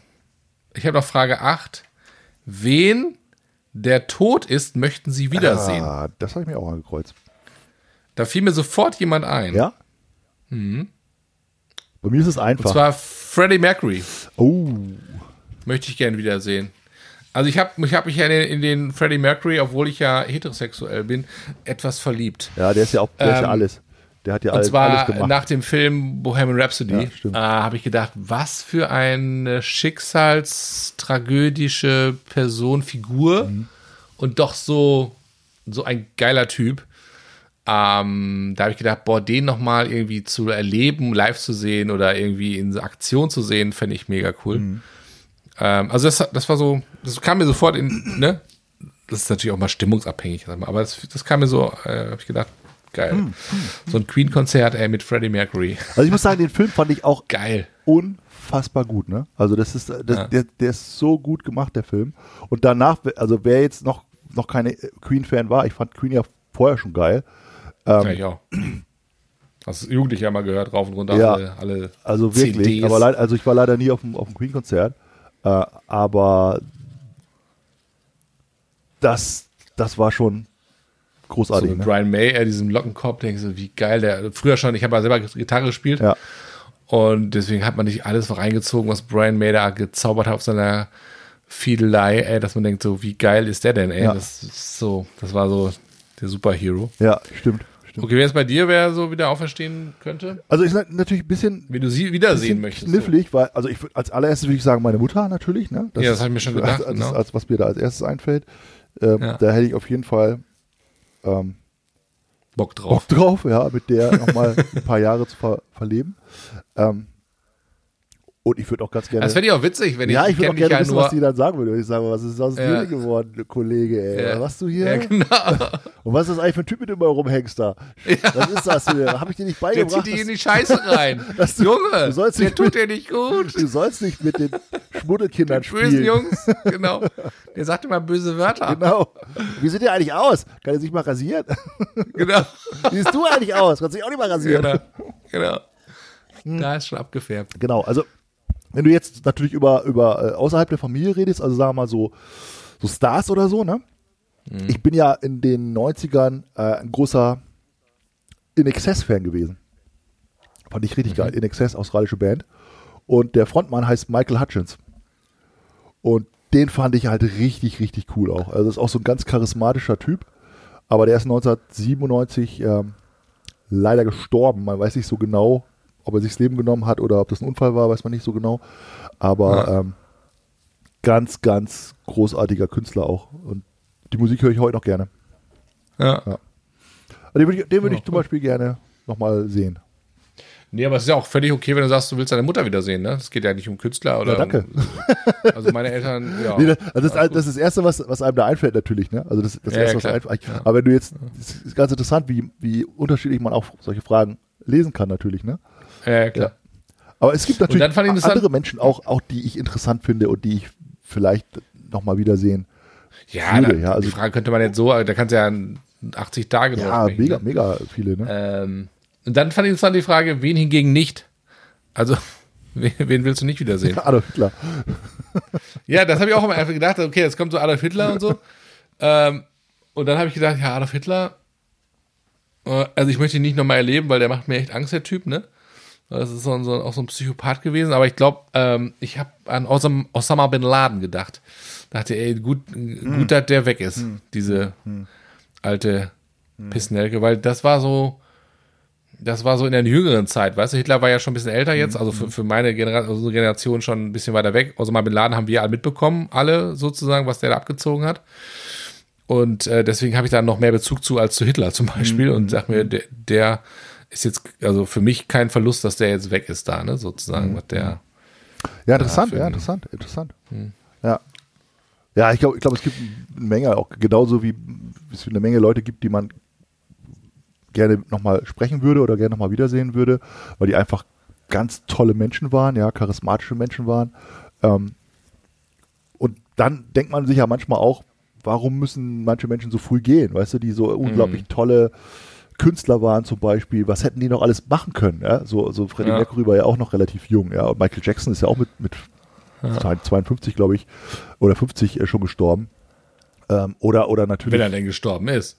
S2: ich habe noch Frage 8. Wen, der tot ist, möchten Sie wiedersehen?
S1: Ah, das habe ich mir auch angekreuzt.
S2: Da fiel mir sofort jemand ein.
S1: Ja? Bei mir ist es
S2: Und
S1: einfach.
S2: zwar Freddie Mercury.
S1: oh,
S2: Möchte ich gerne wiedersehen. Also ich habe ich hab mich ja in den, in den Freddie Mercury, obwohl ich ja heterosexuell bin, etwas verliebt.
S1: ja, der ist ja auch, der ist ja
S2: Ähm,
S1: alles. Der hat ja
S2: Und
S1: alles,
S2: zwar
S1: alles gemacht.
S2: nach dem Film Bohemian Rhapsody
S1: Ja,
S2: äh, habe ich gedacht, was für eine schicksalstragödische Person, Figur
S1: Mhm.
S2: und doch so, so ein geiler Typ. Ähm, da habe ich gedacht, boah, den nochmal irgendwie zu erleben, live zu sehen oder irgendwie in Aktion zu sehen, fände ich mega cool.
S1: Mhm.
S2: Ähm, also das, das war so, das kam mir sofort in, ne? Das ist natürlich auch mal stimmungsabhängig, sag mal, aber das, das kam mir so, äh, habe ich gedacht, geil.
S1: Mhm.
S2: So ein Queen-Konzert, ey, mit Freddie Mercury.
S1: Also ich muss sagen, den Film fand ich auch
S2: Geil.
S1: unfassbar gut, ne? Also das ist, das,
S2: Ja.
S1: der, der ist so gut gemacht, der Film. Und danach, also wer jetzt noch, noch keine Queen-Fan war, ich fand Queen ja vorher schon geil.
S2: Ja, ich auch. Hast du Jugendlicher mal gehört, rauf und runter,
S1: Ja.
S2: alle, alle
S1: Also wirklich.
S2: CDs.
S1: Aber leid, also ich war leider nie auf dem, auf dem Queen-Konzert. Äh, aber das, das war schon
S2: so
S1: großartig.
S2: mit
S1: ne?
S2: Brian May, äh, diesem Lockenkopf, denkst du, wie geil der, früher schon, ich habe ja selber Gitarre gespielt
S1: Ja.
S2: und deswegen hat man nicht alles so reingezogen, was Brian May da gezaubert hat auf seiner Fiedelei, ey, dass man denkt so, wie geil ist der denn, ey,
S1: Ja.
S2: das ist so, das war so der Superhero.
S1: ja, stimmt. Stimmt.
S2: Okay, wer ist bei dir, wer so wieder auferstehen könnte?
S1: Also ist natürlich ein bisschen,
S2: Wie du sie wiedersehen möchtest.
S1: knifflig, weil, also ich würd- als allererstes würde ich sagen, meine Mutter natürlich, ne?
S2: Ja, das
S1: ist-
S2: hab ich mir schon gedacht,
S1: Als, als,
S2: genau.
S1: als was mir da als erstes einfällt. Ähm,
S2: Ja.
S1: Da hätte ich auf jeden Fall ähm,
S2: So. Bock drauf.
S1: Bock drauf, ja, mit der nochmal ein paar Jahre zu ver verleben. Ähm, und ich würde auch ganz gerne.
S2: Das fände ich auch witzig, wenn ich,
S1: ja, ich würde auch gerne
S2: ja
S1: wissen, was die dann sagen würde. Ich sage, was ist aus
S2: Ja.
S1: dir geworden, Kollege, ey?
S2: Ja.
S1: Was du hier?
S2: Ja, genau.
S1: Und was ist das eigentlich für ein Typ, mit dem du rumhängst da? Was ist das hier? Habe ich dir nicht
S2: Der
S1: beigebracht?
S2: zieht dich in die Scheiße rein.
S1: dass du-
S2: Junge,
S1: du sollst
S2: der tut dir nicht gut.
S1: Du sollst nicht mit den Schmuddelkindern
S2: Bösen
S1: spielen.
S2: Jungs, genau. Der sagt immer böse Wörter.
S1: Genau. Wie sieht der eigentlich aus? Kann er sich mal rasieren?
S2: Genau.
S1: Wie siehst du eigentlich aus? Kannst du dich auch nicht mal rasieren?
S2: Genau. genau. Da ist schon abgefärbt.
S1: Genau, also wenn du jetzt natürlich über, über äh, außerhalb der Familie redest, also sagen wir mal so, so Stars oder so, ne?
S2: Mhm.
S1: Ich bin ja in den 90ern äh, ein großer In Excess-Fan gewesen. Fand ich
S2: Mhm.
S1: richtig geil. In Excess, australische Band. Und der Frontmann heißt Michael Hutchins. Und den fand ich halt richtig, richtig cool auch. Also ist auch so ein ganz charismatischer Typ. Aber der ist 1997 ähm, leider gestorben. Man weiß nicht so genau, ob er sich das Leben genommen hat oder ob das ein Unfall war, weiß man nicht so genau. Aber
S2: Ja.
S1: ähm, ganz, ganz großartiger Künstler auch. Und die Musik höre ich heute noch gerne.
S2: Ja.
S1: Also den würde ich, den würde
S2: Ja,
S1: ich zum Beispiel gerne nochmal sehen.
S2: Nee, aber es ist ja auch völlig okay, wenn du sagst, du willst deine Mutter wiedersehen, ne? Es geht ja nicht um Künstler oder.
S1: Ja, danke.
S2: Um, also meine Eltern, ja.
S1: Nee, das, also das, ist, das ist das Erste, was, was einem da einfällt, natürlich. Ne? Also das, das
S2: Ja,
S1: Erste,
S2: ja,
S1: was einfällt. Aber wenn du jetzt, das ist ganz interessant, wie, wie unterschiedlich man auch solche Fragen lesen kann, natürlich. Ne?
S2: Ja, ja, klar.
S1: Aber es gibt natürlich andere Menschen auch, auch, die ich interessant finde und die ich vielleicht nochmal wiedersehen.
S2: Ja,
S1: Würde,
S2: da,
S1: ja, also-
S2: die Frage könnte man jetzt so, da kannst du ja 80 Tage
S1: Ja, mega,
S2: ne?
S1: mega viele. Ne?
S2: Ähm, und dann fand ich interessant die Frage, wen hingegen nicht? Also, wen, wen willst du nicht wiedersehen?
S1: Adolf Hitler.
S2: Ja, das habe ich auch immer einfach gedacht, okay, jetzt kommt so Adolf Hitler und so. Ähm, und dann habe ich gedacht, ja, Adolf Hitler, äh, also ich möchte ihn nicht nochmal erleben, weil der macht mir echt Angst, der Typ, ne? Das ist so ein, so auch so ein Psychopath gewesen, aber ich glaube, ähm, ich habe an Osam, Osama Bin Laden gedacht. Dachte, ey, gut, gut, dass der weg ist, diese alte Pissnelke, weil das war so, das war so in der jüngeren Zeit, weißt du, Hitler war ja schon ein bisschen älter jetzt, also für, für meine Genera also Generation schon ein bisschen weiter weg. Mal Bin Laden haben wir alle mitbekommen, alle sozusagen, was der da abgezogen hat. Und äh, deswegen habe ich da noch mehr Bezug zu als zu Hitler zum Beispiel und sag mir, der, der ist jetzt, also für mich kein Verlust, dass der jetzt weg ist da, ne, sozusagen, was der.
S1: Ja, interessant, ja, interessant, interessant. Ja. Ja, ich glaube, ich glaub, es gibt eine Menge, auch genauso wie es eine Menge Leute gibt, die man gerne nochmal sprechen würde oder gerne nochmal wiedersehen würde, weil die einfach ganz tolle Menschen waren, ja, charismatische Menschen waren. Ähm, und dann denkt man sich ja manchmal auch, warum müssen manche Menschen so früh gehen, weißt du, die so unglaublich tolle Künstler waren zum Beispiel, was hätten die noch alles machen können, ja, so, so Freddie
S2: Ja.
S1: Mercury war ja auch noch relativ jung, ja, und Michael Jackson ist ja auch mit, mit 52, glaube ich, oder 50 äh, schon gestorben. Ähm, oder, oder natürlich.
S2: Wenn er denn gestorben ist.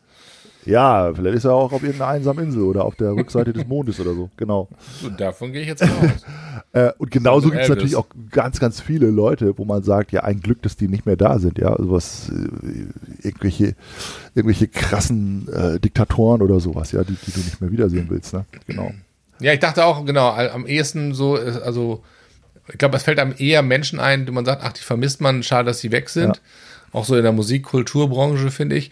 S1: Ja, vielleicht ist er auch auf irgendeiner einsamen Insel oder auf der Rückseite des Mondes oder so, genau.
S2: Und davon gehe ich jetzt mal aus.
S1: Äh, und genauso gibt es natürlich auch ganz, ganz viele Leute, wo man sagt, ja, ein Glück, dass die nicht mehr da sind, ja, also was, äh, irgendwelche, irgendwelche krassen äh, Diktatoren oder sowas, ja, die, die du nicht mehr wiedersehen willst, ne, genau.
S2: Ja, ich dachte auch, genau, am ehesten so, äh, also, ich glaube, es fällt einem eher Menschen ein, die man sagt, ach, die vermisst man, schade, dass sie weg sind. Auch so in der Musik-Kulturbranche, finde ich.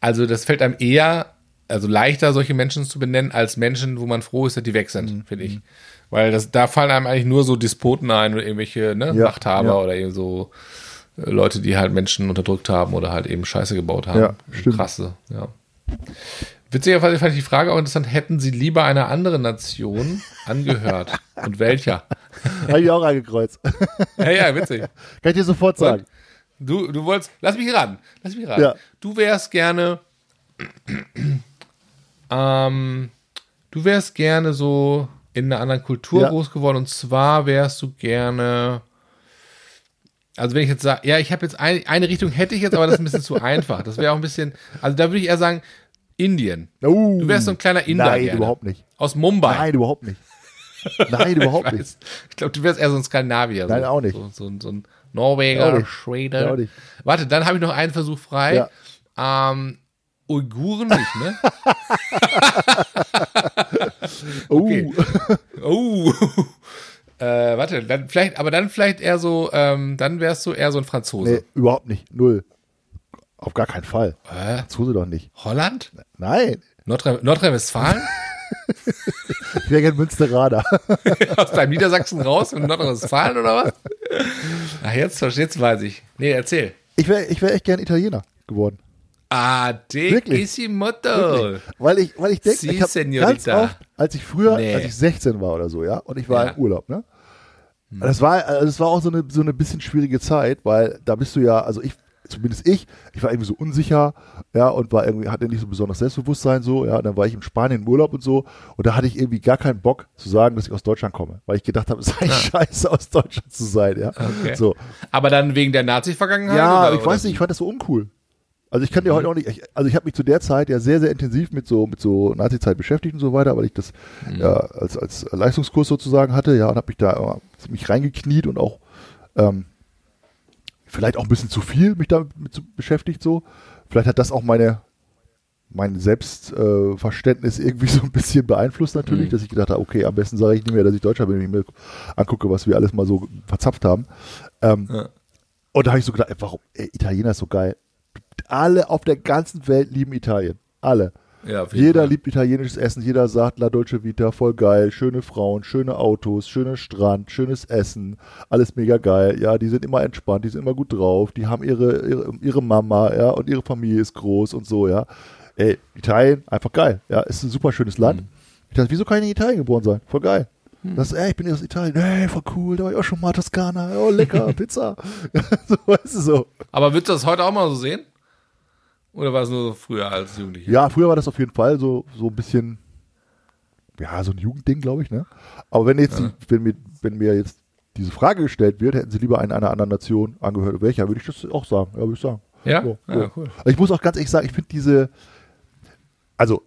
S2: Also, das fällt einem eher, also leichter, solche Menschen zu benennen, als Menschen, wo man froh ist, dass die weg sind,
S1: Mhm.
S2: finde ich. Weil das, da fallen einem eigentlich nur so Despoten ein oder irgendwelche ne,
S1: Ja,
S2: Machthaber
S1: ja.
S2: oder eben so äh, Leute, die halt Menschen unterdrückt haben oder halt eben Scheiße gebaut haben.
S1: Ja, stimmt.
S2: Krasse, ja. Witzigerweise fand ich die Frage auch interessant, hätten Sie lieber einer anderen Nation angehört? Und welcher?
S1: Habe ich auch angekreuzt.
S2: Ja, ja, witzig.
S1: Kann ich dir sofort sagen.
S2: Du, du wolltest, lass mich ran, lass mich ran.
S1: Ja.
S2: Du wärst gerne, ähm, du wärst gerne so in einer anderen Kultur
S1: Ja.
S2: groß geworden und zwar wärst du gerne, also wenn ich jetzt sage, ja, ich habe jetzt ein, eine Richtung hätte ich jetzt, aber das ist ein bisschen zu einfach. Das wäre auch ein bisschen, also da würde ich eher sagen, Indien.
S1: Oh,
S2: Du wärst so ein kleiner Inder
S1: Nein,
S2: gerne.
S1: überhaupt nicht.
S2: Aus Mumbai.
S1: Nein, überhaupt nicht. Nein, überhaupt nicht.
S2: weiß. Ich glaube, du wärst eher so ein Skandinavier.
S1: Nein,
S2: so,
S1: auch nicht.
S2: So, so, so ein Norweger,
S1: nicht.
S2: Schwede.
S1: Nicht.
S2: Warte, dann habe ich noch einen Versuch frei. Ähm, Uiguren nicht, ne?
S1: Oh,
S2: Okay. Oh. äh, warte, dann vielleicht, aber dann vielleicht eher so, ähm, dann wärst du eher so ein Franzose.
S1: nee, überhaupt nicht. Null. Auf gar keinen Fall.
S2: Hä?
S1: Franzose doch nicht.
S2: Holland?
S1: Nein.
S2: Nordrhein- Nordrhein-Westfalen?
S1: Ich wäre gern Münsteraner.
S2: Aus deinem Niedersachsen raus und Nordrhein-Westfalen oder was? Ach, jetzt, jetzt weiß ich. Nee, erzähl.
S1: Ich wäre ich wär echt gern Italiener geworden.
S2: Ah?
S1: Wirklich? Weil ich, weil ich denke,
S2: Si,
S1: ich habe
S2: Señorita.
S1: ganz oft, als ich früher,
S2: Nee.
S1: als ich 16 war oder so, ja, und ich war
S2: Ja.
S1: im Urlaub, ne? Das war, also das war auch so eine, so eine bisschen schwierige Zeit, weil da bist du ja, also ich, zumindest ich, ich war irgendwie so unsicher, ja, und war irgendwie, hatte nicht so besonders Selbstbewusstsein so, ja, und dann war ich in Spanien im Urlaub und so, und da hatte ich irgendwie gar keinen Bock zu sagen, dass ich aus Deutschland komme, weil ich gedacht habe, es sei scheiße, aus Deutschland zu sein, ja.
S2: Okay.
S1: So.
S2: Aber dann wegen der Nazi-Vergangenheit?
S1: Ja,
S2: oder-
S1: ich weiß
S2: oder-
S1: nicht, ich fand das so uncool. Also ich kann dir heute auch nicht, ich, also ich habe mich zu der Zeit ja sehr, sehr intensiv mit so mit so Nazi-Zeit beschäftigt und so weiter, weil ich das ja als, als Leistungskurs sozusagen hatte, ja, und habe mich da ziemlich reingekniet und auch ähm, vielleicht auch ein bisschen zu viel mich damit beschäftigt so. Vielleicht hat das auch meine mein Selbstverständnis äh, irgendwie so ein bisschen beeinflusst natürlich, dass ich gedacht habe, okay, am besten sage ich nicht mehr, dass ich Deutscher bin, wenn ich mir angucke, was wir alles mal so verzapft haben. Ähm,
S2: Ja.
S1: und da habe ich so gedacht, ey, warum, ey, Italiener ist so geil. Alle auf der ganzen Welt lieben Italien. Alle.
S2: Ja,
S1: Jeder
S2: Fall.
S1: liebt italienisches Essen, jeder sagt La Dolce Vita, voll geil, schöne Frauen, schöne Autos, schöner Strand, schönes Essen, alles mega geil. Ja, die sind immer entspannt, die sind immer gut drauf, die haben ihre, ihre, ihre Mama, ja, und ihre Familie ist groß und so, ja. Ey, Italien, einfach geil. Ja, ist ein super schönes Land.
S2: Mhm.
S1: Ich dachte, wieso kann ich in Italien geboren sein? Voll geil. Das, ey, ich bin aus Italien. Ey, voll cool, da war ich auch schon mal Toskana. Oh, lecker, Pizza. so, weißt du so.
S2: Aber würdest du das heute auch mal so sehen? Oder war es nur so früher als Jugendliche?
S1: Ja, früher war das auf jeden Fall so, so ein bisschen, ja, so ein Jugendding, glaube ich, ne? Aber wenn jetzt, die, wenn mir, wenn mir jetzt diese Frage gestellt wird, hätten sie lieber in einer anderen Nation angehört, welcher, würde ich das auch sagen, ja, würde ich sagen.
S2: Ja?
S1: So,
S2: Ja,
S1: so.
S2: cool.
S1: Ich muss auch ganz ehrlich sagen, ich finde diese, also,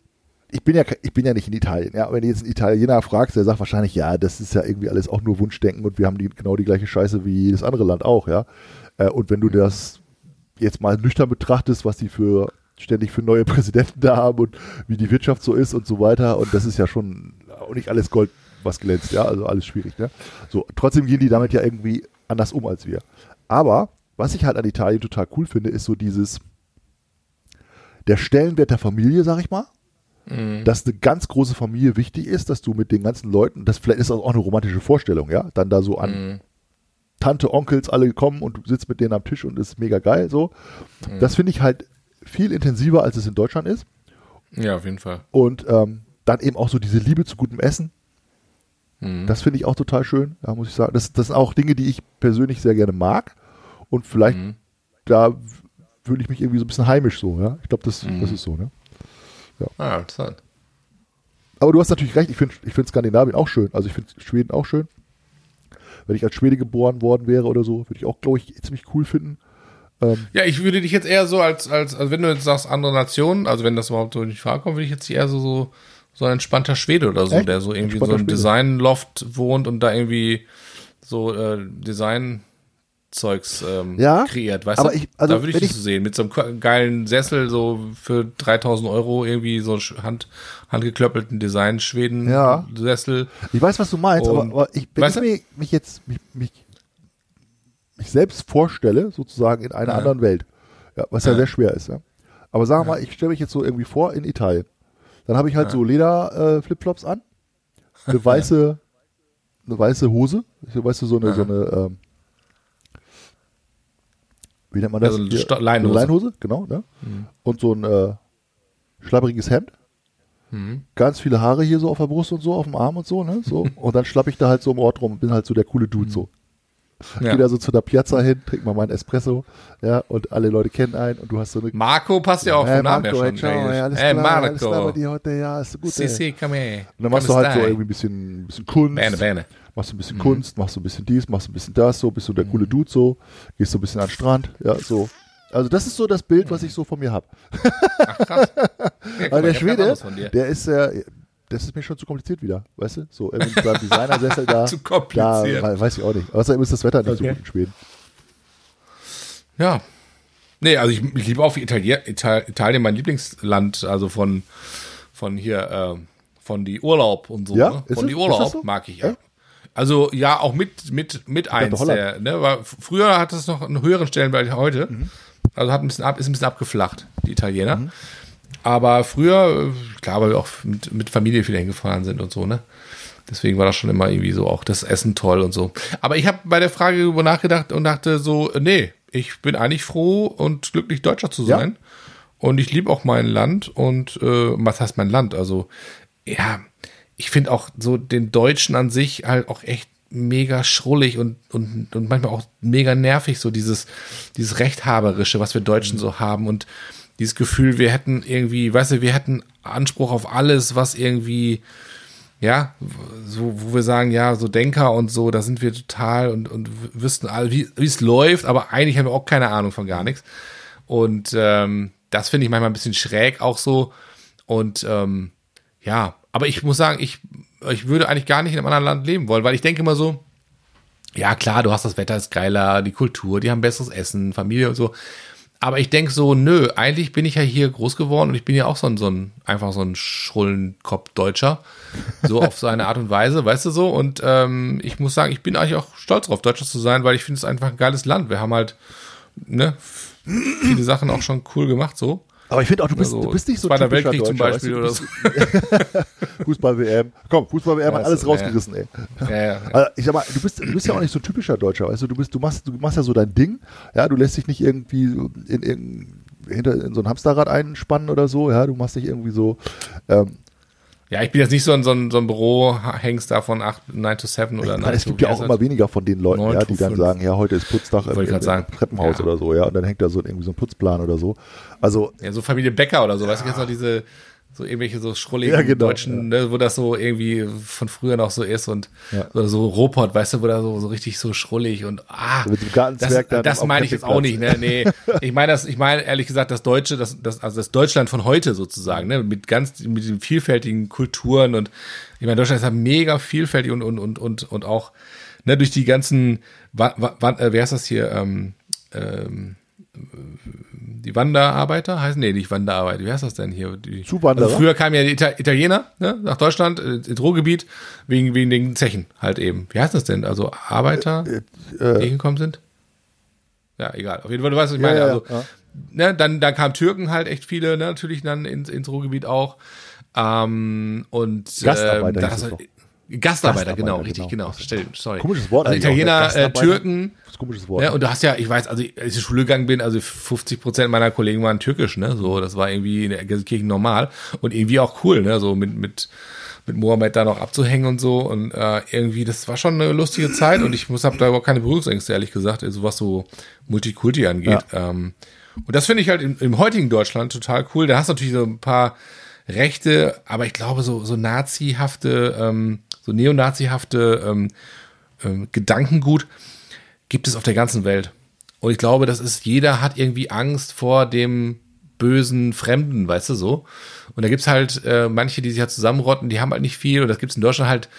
S1: ich bin ja, ich bin ja nicht in Italien, ja. Wenn du jetzt einen Italiener fragst, der sagt wahrscheinlich, ja, das ist ja irgendwie alles auch nur Wunschdenken und wir haben die, genau die gleiche Scheiße wie jedes andere Land auch, ja. Äh, Und wenn du das jetzt mal nüchtern betrachtest, was die für ständig für neue Präsidenten da haben und wie die Wirtschaft so ist und so weiter, und das ist ja schon auch nicht alles Gold, was glänzt, ja, also alles schwierig, ne? So, trotzdem gehen die damit ja irgendwie anders um als wir. Aber was ich halt an Italien total cool finde, ist so dieses, der Stellenwert der Familie, sag ich mal. Dass eine ganz große Familie wichtig ist, dass du mit den ganzen Leuten, das vielleicht ist auch eine romantische Vorstellung, ja, dann da so an Tante, Onkels alle kommen und du sitzt mit denen am Tisch und ist mega geil, so. Das finde ich halt viel intensiver, als es in Deutschland ist.
S2: Ja, auf jeden Fall.
S1: Und ähm, dann eben auch so diese Liebe zu gutem Essen. Das finde ich auch total schön, ja, muss ich sagen. Das, das sind auch Dinge, die ich persönlich sehr gerne mag. Und vielleicht, da fühle ich mich irgendwie so ein bisschen heimisch so, ja. Ich glaube, das, das ist so, ne?
S2: Ah, interessant.
S1: Aber du hast natürlich recht, ich finde ich find Skandinavien auch schön. Also ich finde Schweden auch schön. Wenn ich als Schwede geboren worden wäre oder so, würde ich auch, glaube ich, ziemlich cool finden.
S2: Ja, ich würde dich jetzt eher so als, als, also wenn du jetzt sagst, andere Nationen, also wenn das überhaupt so nicht vorkommt, würde ich jetzt eher so, so, so ein entspannter Schwede oder so,
S1: Echt?
S2: der so irgendwie in so
S1: Schwede.
S2: Design-Loft wohnt und da irgendwie so äh, Design-Zeugs ähm,
S1: Ja,
S2: kreiert, weißt
S1: aber
S2: du?
S1: ich- also
S2: da würde ich
S1: ich-
S2: so sehen, mit so einem geilen Sessel, so für 3000 Euro irgendwie so hand, handgeklöppelten Design-Schweden-Sessel.
S1: Ich weiß, was du meinst, aber, aber ich, wenn ich mir, mich jetzt mich, mich, mich selbst vorstelle, sozusagen in einer
S2: Ja.
S1: anderen Welt, ja, was ja,
S2: Ja.
S1: sehr schwer ist, ja. Aber wir mal, ich stelle mich jetzt so irgendwie vor in Italien. Dann habe ich halt so Leder-Flipflops an, eine weiße, eine weiße Hose, weißt du, so eine, so eine, ähm, wie nennt man das?
S2: Ja, so eine Leinhose.
S1: Eine Leinhose, genau, ne? Und so ein äh, schlabberiges Hemd.
S2: Mhm.
S1: Ganz viele Haare hier so auf der Brust und so, auf dem Arm und so, ne? So. Und dann schlapp ich da halt so im Ort rum und bin halt so der coole Dude so.
S2: Ja.
S1: Geh da so zu der Piazza hin, trink mal meinen Espresso, ja, und alle Leute kennen einen und du hast so eine.
S2: Marco passt ja auch
S1: Hey,
S2: vom Namen her
S1: Marco,
S2: schon.
S1: hey, ciao, hey, alles
S2: hey,
S1: klar, alles klar bei
S2: Marco.
S1: dir heute, ja, ist gut,
S2: Si, si, come here.
S1: Und dann machst du halt so irgendwie ein bisschen, ein bisschen Kunst.
S2: Bene, bene.
S1: Machst du ein bisschen Kunst, machst du ein bisschen dies, machst du ein bisschen das, so, bist du der coole Dude so, gehst so ein bisschen an den Strand, ja, so. Also das ist so das Bild, was ich so von mir habe.
S2: Ach, krass. Ja, mal,
S1: der Schwede, der ist äh, das ist mir schon zu kompliziert wieder, weißt du? So, irgendwie mit seinem Designersessel da.
S2: Zu kompliziert.
S1: Da, weiß ich auch nicht. Außerdem ist das Wetter nicht so
S2: Okay.
S1: gut in Schweden.
S2: Ja. Nee, also ich, ich liebe auch Italien, Ital, Italien, mein Lieblingsland, also von, von hier, äh, von die Urlaub und so.
S1: Ja?
S2: Ne? Von
S1: es?
S2: die Urlaub
S1: so?
S2: mag ich ja.
S1: Echt?
S2: Also ja, auch mit, mit, mit eins. Der, ne? Früher hat es noch einen höheren Stellenwert als heute.
S1: Mhm.
S2: Also hat ein bisschen ab, ist ein bisschen abgeflacht, die Italiener. Aber früher, klar, weil wir auch mit, mit Familie viel hingefahren sind und so, ne? Deswegen war das schon immer irgendwie so auch das Essen toll und so. Aber ich habe bei der Frage über nachgedacht und dachte so, nee, ich bin eigentlich froh und glücklich Deutscher zu
S1: Ja.
S2: sein. Und ich liebe auch mein Land und äh, was heißt mein Land? Also, ja, ich finde auch so den Deutschen an sich halt auch echt mega schrullig und, und, und manchmal auch mega nervig, so dieses, dieses Rechthaberische, was wir Deutschen so haben und dieses Gefühl, wir hätten irgendwie, weißt du, wir hätten Anspruch auf alles, was irgendwie, ja, so, wo wir sagen, ja, so Denker und so, da sind wir total und, und wüssten alle, wie es läuft, aber eigentlich haben wir auch keine Ahnung von gar nichts. Und ähm, das finde ich manchmal ein bisschen schräg auch so. Und ähm, ja, aber ich muss sagen, ich, ich würde eigentlich gar nicht in einem anderen Land leben wollen, weil ich denke immer so, ja klar, du hast das Wetter ist geiler, die Kultur, die haben besseres Essen, Familie und so. Aber ich denke so, nö, eigentlich bin ich ja hier groß geworden und ich bin ja auch so ein, so ein einfach so ein Schrullenkopf-Deutscher. So auf seine Art und Weise, weißt du so. Und ähm, ich muss sagen, ich bin eigentlich auch stolz darauf, Deutscher zu sein, weil ich finde es einfach ein geiles Land. Wir haben halt, ne, viele Sachen auch schon cool gemacht so.
S1: Aber ich finde auch, du bist,
S2: Also,
S1: du bist nicht so
S2: Zweiter
S1: typischer
S2: Weltkrieg zum
S1: Deutscher,
S2: Beispiel
S1: weißt
S2: oder so.
S1: du? Fußball-WM. Komm, Fußball-WM hat alles rausgerissen, ey.
S2: Ja, ja.
S1: Also ich sag mal, du bist, du bist ja auch nicht so typischer Deutscher, weißt du, du bist, du machst, du machst ja so dein Ding, ja, du lässt dich nicht irgendwie in, in, hinter in so ein Hamsterrad einspannen oder so, ja, du machst nicht irgendwie so, ähm,
S2: Ja, ich bin jetzt nicht so ein, so ein, so ein Bürohengst da von 8, 9 to 7 oder
S1: ich
S2: 9
S1: meine, es gibt ja auch immer weniger von den Leuten, ja, die dann sagen, ja, heute ist Putzdach im, im, im Treppenhaus
S2: Ja.
S1: oder so, ja, und dann hängt da so irgendwie so ein Putzplan oder so. Also,
S2: Ja, so Familie Becker oder so, weißt du, jetzt noch diese, so irgendwelche so schrulligen
S1: Ja, genau,
S2: Deutschen, ne, wo das so irgendwie von früher noch so ist und
S1: Ja.
S2: oder so Robot, weißt du, wo da so, so richtig so schrullig und ah,
S1: Mit dem Gartenzwerg
S2: das, das meine ich jetzt auch nicht, ne, nee. Ich meine das, ich meine ehrlich gesagt das Deutsche, das, das, also das Deutschland von heute sozusagen, ne, mit ganz, mit den vielfältigen Kulturen und ich meine, Deutschland ist ja mega vielfältig und, und, und, und, und auch, ne, durch die ganzen, wa, wa, wa, äh, wer ist das hier, ähm, ähm, die Wanderarbeiter heißen, nee, nicht Wanderarbeiter, wie heißt das denn hier? Die,
S1: Zuwanderer?
S2: Also früher kamen ja die Ita Italiener ne, nach Deutschland, äh, ins Ruhrgebiet, wegen, wegen den Zechen halt eben. Wie heißt das denn? Also Arbeiter,
S1: Äh,
S2: die hingekommen sind? Ja, egal. Auf jeden Fall, du weißt, was ich meine.
S1: ja,
S2: also,
S1: ja.
S2: ne, dann, dann kamen Türken halt echt viele, ne, natürlich dann ins, ins Ruhrgebiet auch. Ähm, und
S1: Gastarbeiter hieß
S2: das,
S1: doch.
S2: Gastarbeiter, genau,
S1: Gastarbeiter,
S2: richtig,
S1: genau.
S2: genau. Stell, sorry.
S1: Komisches Wort
S2: Also
S1: ne?
S2: Italiener, äh,
S1: Gastarbeiter.
S2: Türken,
S1: Das ist ein komisches Wort.
S2: ja, und du hast ja, ich weiß, also als ich zur Schule gegangen bin, also 50 Prozent meiner Kollegen waren türkisch, ne, so, das war irgendwie in der Gelsenkirchen normal und irgendwie auch cool, ne, so mit, mit, mit Mohammed da noch abzuhängen und so und äh, irgendwie, das war schon eine lustige Zeit und ich muss, hab da überhaupt keine Berührungsängste, ehrlich gesagt, also was so Multikulti angeht. Ähm, und das finde ich halt im, im heutigen Deutschland total cool. Da hast du natürlich so ein paar Rechte, aber ich glaube, so, so nazihafte, ähm, so neonazihafte ähm, ähm, Gedankengut gibt es auf der ganzen Welt. Und ich glaube, das ist, jeder hat irgendwie Angst vor dem bösen Fremden, weißt du so. Und da gibt's halt äh, manche, die sich halt zusammenrotten, die haben halt nicht viel. Und das gibt's in Deutschland halt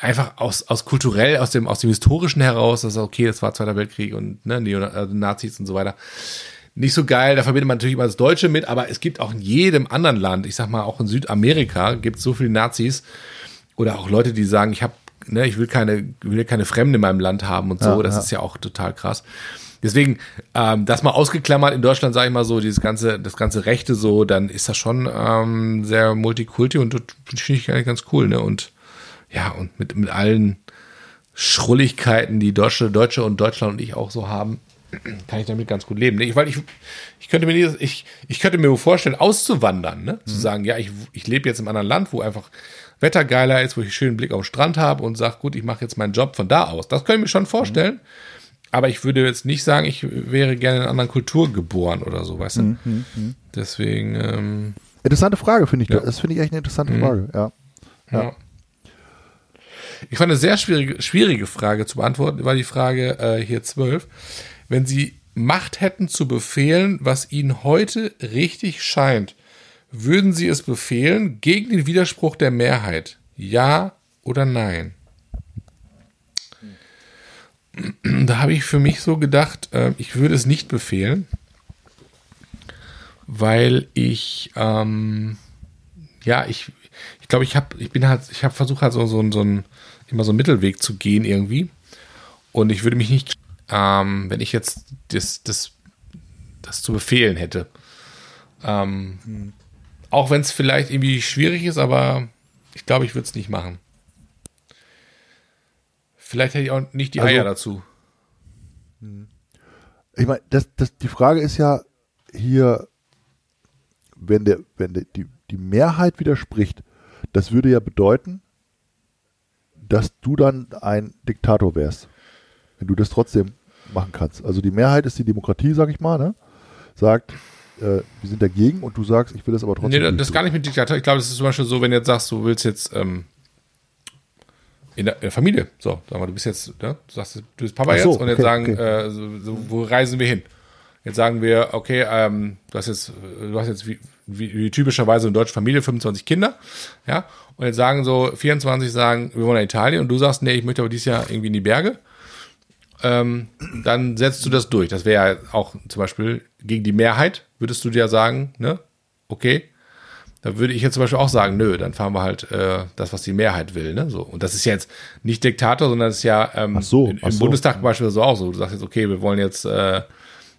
S2: einfach aus, aus kulturell, aus dem, aus dem historischen heraus, das ist okay, das war Zweiter Weltkrieg und ne, Neo also und so weiter. Nicht so geil, da verbindet man natürlich immer das Deutsche mit, aber es gibt auch in jedem anderen Land, ich sag mal auch in Südamerika, gibt es so viele Nazis oder auch Leute, die sagen, ich habe, ne, ich will keine, will keine Fremde in meinem Land haben und so.
S1: Ja,
S2: das
S1: ja.
S2: ist ja auch total krass. Deswegen, ähm, das mal ausgeklammert in Deutschland, sage ich mal so, dieses ganze, das ganze Rechte so, dann ist das schon ähm, sehr multikulti und das finde ich eigentlich ganz cool, ne? Und ja, und mit, mit allen Schrulligkeiten, die Deutsche, Deutsche und Deutschland und ich auch so haben, kann ich damit ganz gut leben. Ne? Ich, weil ich, ich könnte mir nicht, ich, ich könnte mir vorstellen, auszuwandern, ne? Zu sagen, ja, ich, ich lebe jetzt im anderen Land, wo einfach Wetter geiler ist, wo ich einen schönen Blick auf den Strand habe und sage, gut, ich mache jetzt meinen Job von da aus. Das könnte ich mir schon vorstellen. Aber ich würde jetzt nicht sagen, ich wäre gerne in einer anderen Kultur geboren oder so, weißt du? Deswegen, ähm,
S1: Interessante Frage, finde ich.
S2: Ja.
S1: Das finde ich echt eine interessante Frage, ja.
S2: Ja. Ich fand eine sehr schwierige, schwierige Frage zu beantworten, war die Frage äh, hier 12. Wenn Sie Macht hätten zu befehlen, was Ihnen heute richtig scheint, würden Sie es befehlen gegen den Widerspruch der Mehrheit? Ja oder nein? Da habe ich für mich so gedacht, äh, ich würde es nicht befehlen, weil ich ähm, ja, ich, ich glaube, ich habe, ich bin halt, ich habe versucht halt so, so, so ein, immer so einen Mittelweg zu gehen irgendwie. Und ich würde mich nicht, ähm, wenn ich jetzt das, das, das zu befehlen hätte. Ähm, Auch wenn es vielleicht irgendwie schwierig ist, aber ich glaube, ich würde es nicht machen. Vielleicht hätte ich auch nicht die
S1: Also-
S2: Eier dazu.
S1: Ich meine, das, das, die Frage ist ja hier, wenn, der, wenn der, die, die Mehrheit widerspricht, das würde ja bedeuten, dass du dann ein Diktator wärst, wenn du das trotzdem machen kannst. Also die Mehrheit ist die Demokratie, sag ich mal, ne? sagt, äh, wir sind dagegen und du sagst, ich will das aber trotzdem.
S2: Nee, das
S1: durchziehen.
S2: gar nicht mit Diktator. Ich glaube, das ist zum Beispiel so, wenn du jetzt sagst, du willst jetzt ähm, in, der, in der Familie, so, sag mal, du bist jetzt, ne? du sagst, du bist Papa
S1: so,
S2: jetzt und jetzt sagen,
S1: okay.
S2: äh, so, so, wo reisen wir hin? Jetzt sagen wir, okay, ähm, du hast jetzt, du hast jetzt wie, wie, wie typischerweise eine deutsche Familie 25 Kinder, ja, und jetzt sagen so 24 sagen, wir wollen nach Italien und du sagst, nee, ich möchte aber dieses Jahr irgendwie in die Berge ähm, dann setzt du das durch. Das wäre ja auch zum Beispiel gegen die Mehrheit, würdest du dir sagen, ne, okay. Da würde ich jetzt zum Beispiel auch sagen, nö, dann fahren wir halt äh, das, was die Mehrheit will, ne? So. Und das ist jetzt nicht Diktator, sondern das ist ja ähm,
S1: Ach so, ach
S2: im
S1: so.
S2: Bundestag beispielsweise auch so. Du sagst jetzt, okay, wir wollen jetzt äh,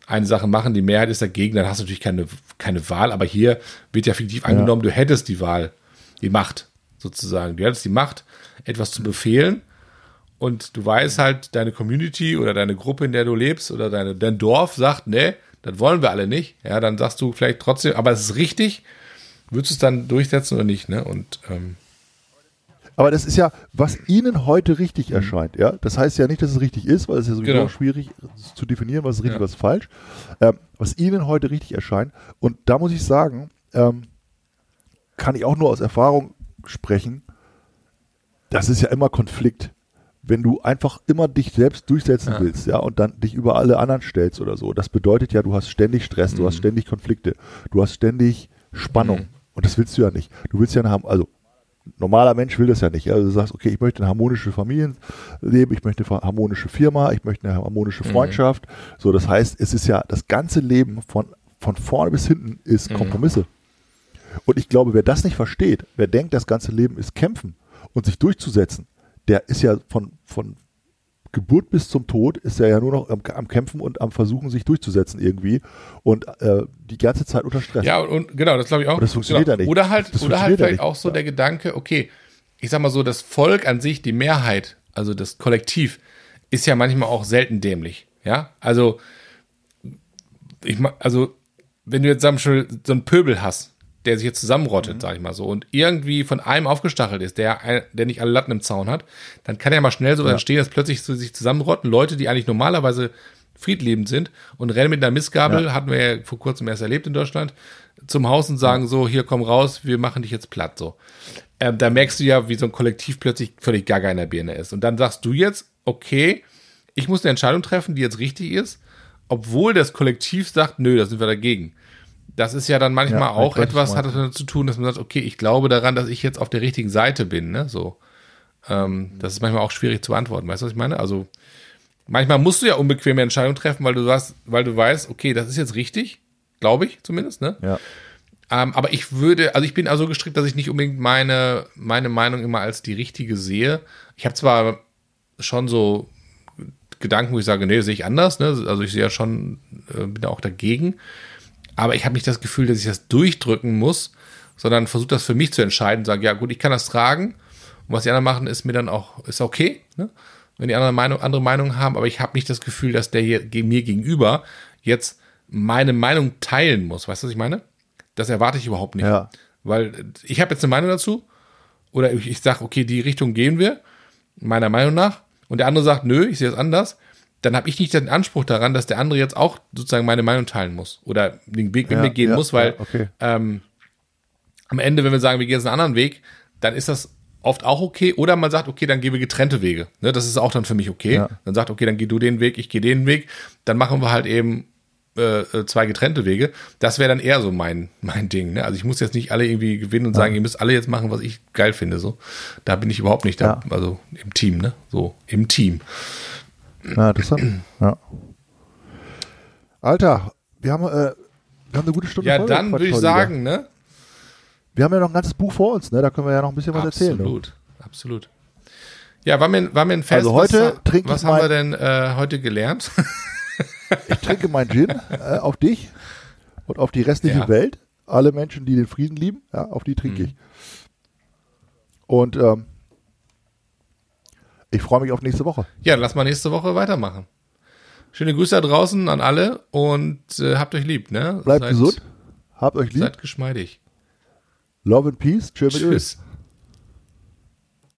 S2: eine Sache machen, die Mehrheit ist dagegen, dann hast du natürlich keine, keine Wahl, aber hier wird ja fiktiv angenommen, du hättest die Wahl, die Macht sozusagen. Du hättest die Macht, etwas zu befehlen und du weißt halt, deine Community oder deine Gruppe, in der du lebst oder deine, dein Dorf sagt, nee, das wollen wir alle nicht. Ja, dann sagst du vielleicht trotzdem, aber es ist richtig, würdest du es dann durchsetzen oder nicht, ne? Und ähm,
S1: Aber das ist ja, was Ihnen heute richtig erscheint. Ja? Das heißt ja nicht, dass es richtig ist, weil es ist ja sowieso
S2: Genau.
S1: schwierig zu definieren, was ist richtig,
S2: Ja.
S1: was ist falsch. Ähm, was Ihnen heute richtig erscheint. Und da muss ich sagen, ähm, kann ich auch nur aus Erfahrung sprechen, das ist ja immer Konflikt. Wenn du einfach immer dich selbst durchsetzen
S2: Ja.
S1: willst, ja, und dann dich über alle anderen stellst oder so, das bedeutet ja, du hast ständig Stress, du hast ständig Konflikte, du hast ständig Spannung.
S2: Mhm.
S1: Und das willst du ja nicht. Du willst ja haben, also normaler Mensch will das ja nicht. Also du sagst, okay, ich möchte ein harmonisches Familienleben, ich möchte eine harmonische Firma, ich möchte eine harmonische
S2: Mhm.
S1: Freundschaft. So, das heißt, es ist ja das ganze Leben von, von vorne bis hinten ist
S2: Mhm.
S1: Kompromisse. Und ich glaube, wer das nicht versteht, wer denkt, das ganze Leben ist kämpfen und sich durchzusetzen, der ist ja von, von Geburt bis zum Tod ist er ja nur noch am, am Kämpfen und am Versuchen, sich durchzusetzen irgendwie und äh, die ganze Zeit unter Stress.
S2: Ja, und, und genau, das glaube ich auch.
S1: Aber das funktioniert
S2: genau.
S1: ja nicht.
S2: Oder halt,
S1: Das
S2: oder halt vielleicht auch so der Gedanke, okay, ich sag mal so, das Volk an sich, die Mehrheit, also das Kollektiv, ist ja manchmal auch selten dämlich. Ja, also, ich also, wenn du jetzt wir schon so einen Pöbel hast, der sich jetzt zusammenrottet,
S1: Mhm.
S2: sag ich mal so, und irgendwie von einem aufgestachelt ist, der, der nicht alle Latten im Zaun hat, dann kann ja mal schnell so entstehen, dass plötzlich so sich zusammenrotten Leute, die eigentlich normalerweise friedliebend sind und rennen mit einer Missgabel, hatten wir ja vor kurzem erst erlebt in Deutschland, zum Haus und sagen so, hier komm raus, wir machen dich jetzt platt, so. Ähm, da merkst du ja, wie so ein Kollektiv plötzlich völlig gaga in der Birne ist. Und dann sagst du jetzt, okay, ich muss eine Entscheidung treffen, die jetzt richtig ist, obwohl das Kollektiv sagt, nö, da sind wir dagegen. Das ist ja dann manchmal
S1: Ja,
S2: auch etwas, hat damit zu tun, dass man sagt, okay, ich glaube daran, dass ich jetzt auf der richtigen Seite bin, ne, so. Ähm, das ist manchmal auch schwierig zu beantworten, weißt du, was ich meine? Also, manchmal musst du ja unbequeme Entscheidungen treffen, weil du sagst, weil du weißt, okay, das ist jetzt richtig, glaube ich zumindest, ne?
S1: Ja.
S2: Ähm, aber ich würde, also ich bin also gestrickt, dass ich nicht unbedingt meine, meine Meinung immer als die richtige sehe. Ich habe zwar schon so Gedanken, wo ich sage, nee, sehe ich anders, ne? Also ich sehe ja schon, äh, bin auch dagegen. Aber ich habe nicht das Gefühl, dass ich das durchdrücken muss, sondern versuche das für mich zu entscheiden, sage, ja gut, ich kann das tragen. Und was die anderen machen, ist mir dann auch, ist okay, ne? wenn die anderen Meinung, andere Meinung haben, aber ich habe nicht das Gefühl, dass der hier mir gegenüber jetzt meine Meinung teilen muss. Weißt du, was ich meine? Das erwarte ich überhaupt nicht.
S1: Ja.
S2: Weil ich habe jetzt eine Meinung dazu oder ich, ich sage, okay, die Richtung gehen wir, meiner Meinung nach, und der andere sagt, nö, ich sehe es anders, dann habe ich nicht den Anspruch daran, dass der andere jetzt auch sozusagen meine Meinung teilen muss oder den Weg mit
S1: Ja,
S2: mir gehen
S1: ja,
S2: muss, weil
S1: ja, okay.
S2: ähm, am Ende, wenn wir sagen, wir gehen jetzt einen anderen Weg, dann ist das oft auch okay. Oder man sagt, okay, dann gehen wir getrennte Wege. Ne, das ist auch dann für mich okay. Dann sagt, okay, dann geh du den Weg, ich gehe den Weg. Dann machen wir halt eben äh, äh, zwei getrennte Wege. Das wäre dann eher so mein, mein Ding. Ne? Also ich muss jetzt nicht alle irgendwie gewinnen und sagen, ihr müsst alle jetzt machen, was ich geil finde. So, da bin ich überhaupt nicht da. Also im Team, ne? So im Team.
S1: Ja, interessant. ja. Alter, wir haben, äh, wir haben eine gute Stunde
S2: Ja, dann würde ich sagen, ne?
S1: wieder. Wir haben ja noch ein ganzes Buch vor uns, ne? Da können wir ja noch ein bisschen was erzählen. ne?
S2: Absolut, absolut. Ja, war mir, war mir ein Fest.
S1: Also heute
S2: was,
S1: trinke
S2: was
S1: ich
S2: haben
S1: mein-
S2: wir denn äh, heute gelernt?
S1: Ich trinke meinen Gin äh, auf dich und auf die restliche
S2: Ja.
S1: Welt. Alle Menschen, die den Frieden lieben, ja, auf die
S2: Mhm.
S1: trinke ich. Und ähm, ich freue mich auf nächste Woche.
S2: Ja, lass mal nächste Woche weitermachen. Schöne Grüße da draußen an alle und äh, habt euch lieb, ne?
S1: Bleibt
S2: seid,
S1: gesund, habt euch lieb,
S2: Seid geschmeidig.
S1: Love and Peace, Tschö Öl.
S2: Tschüss.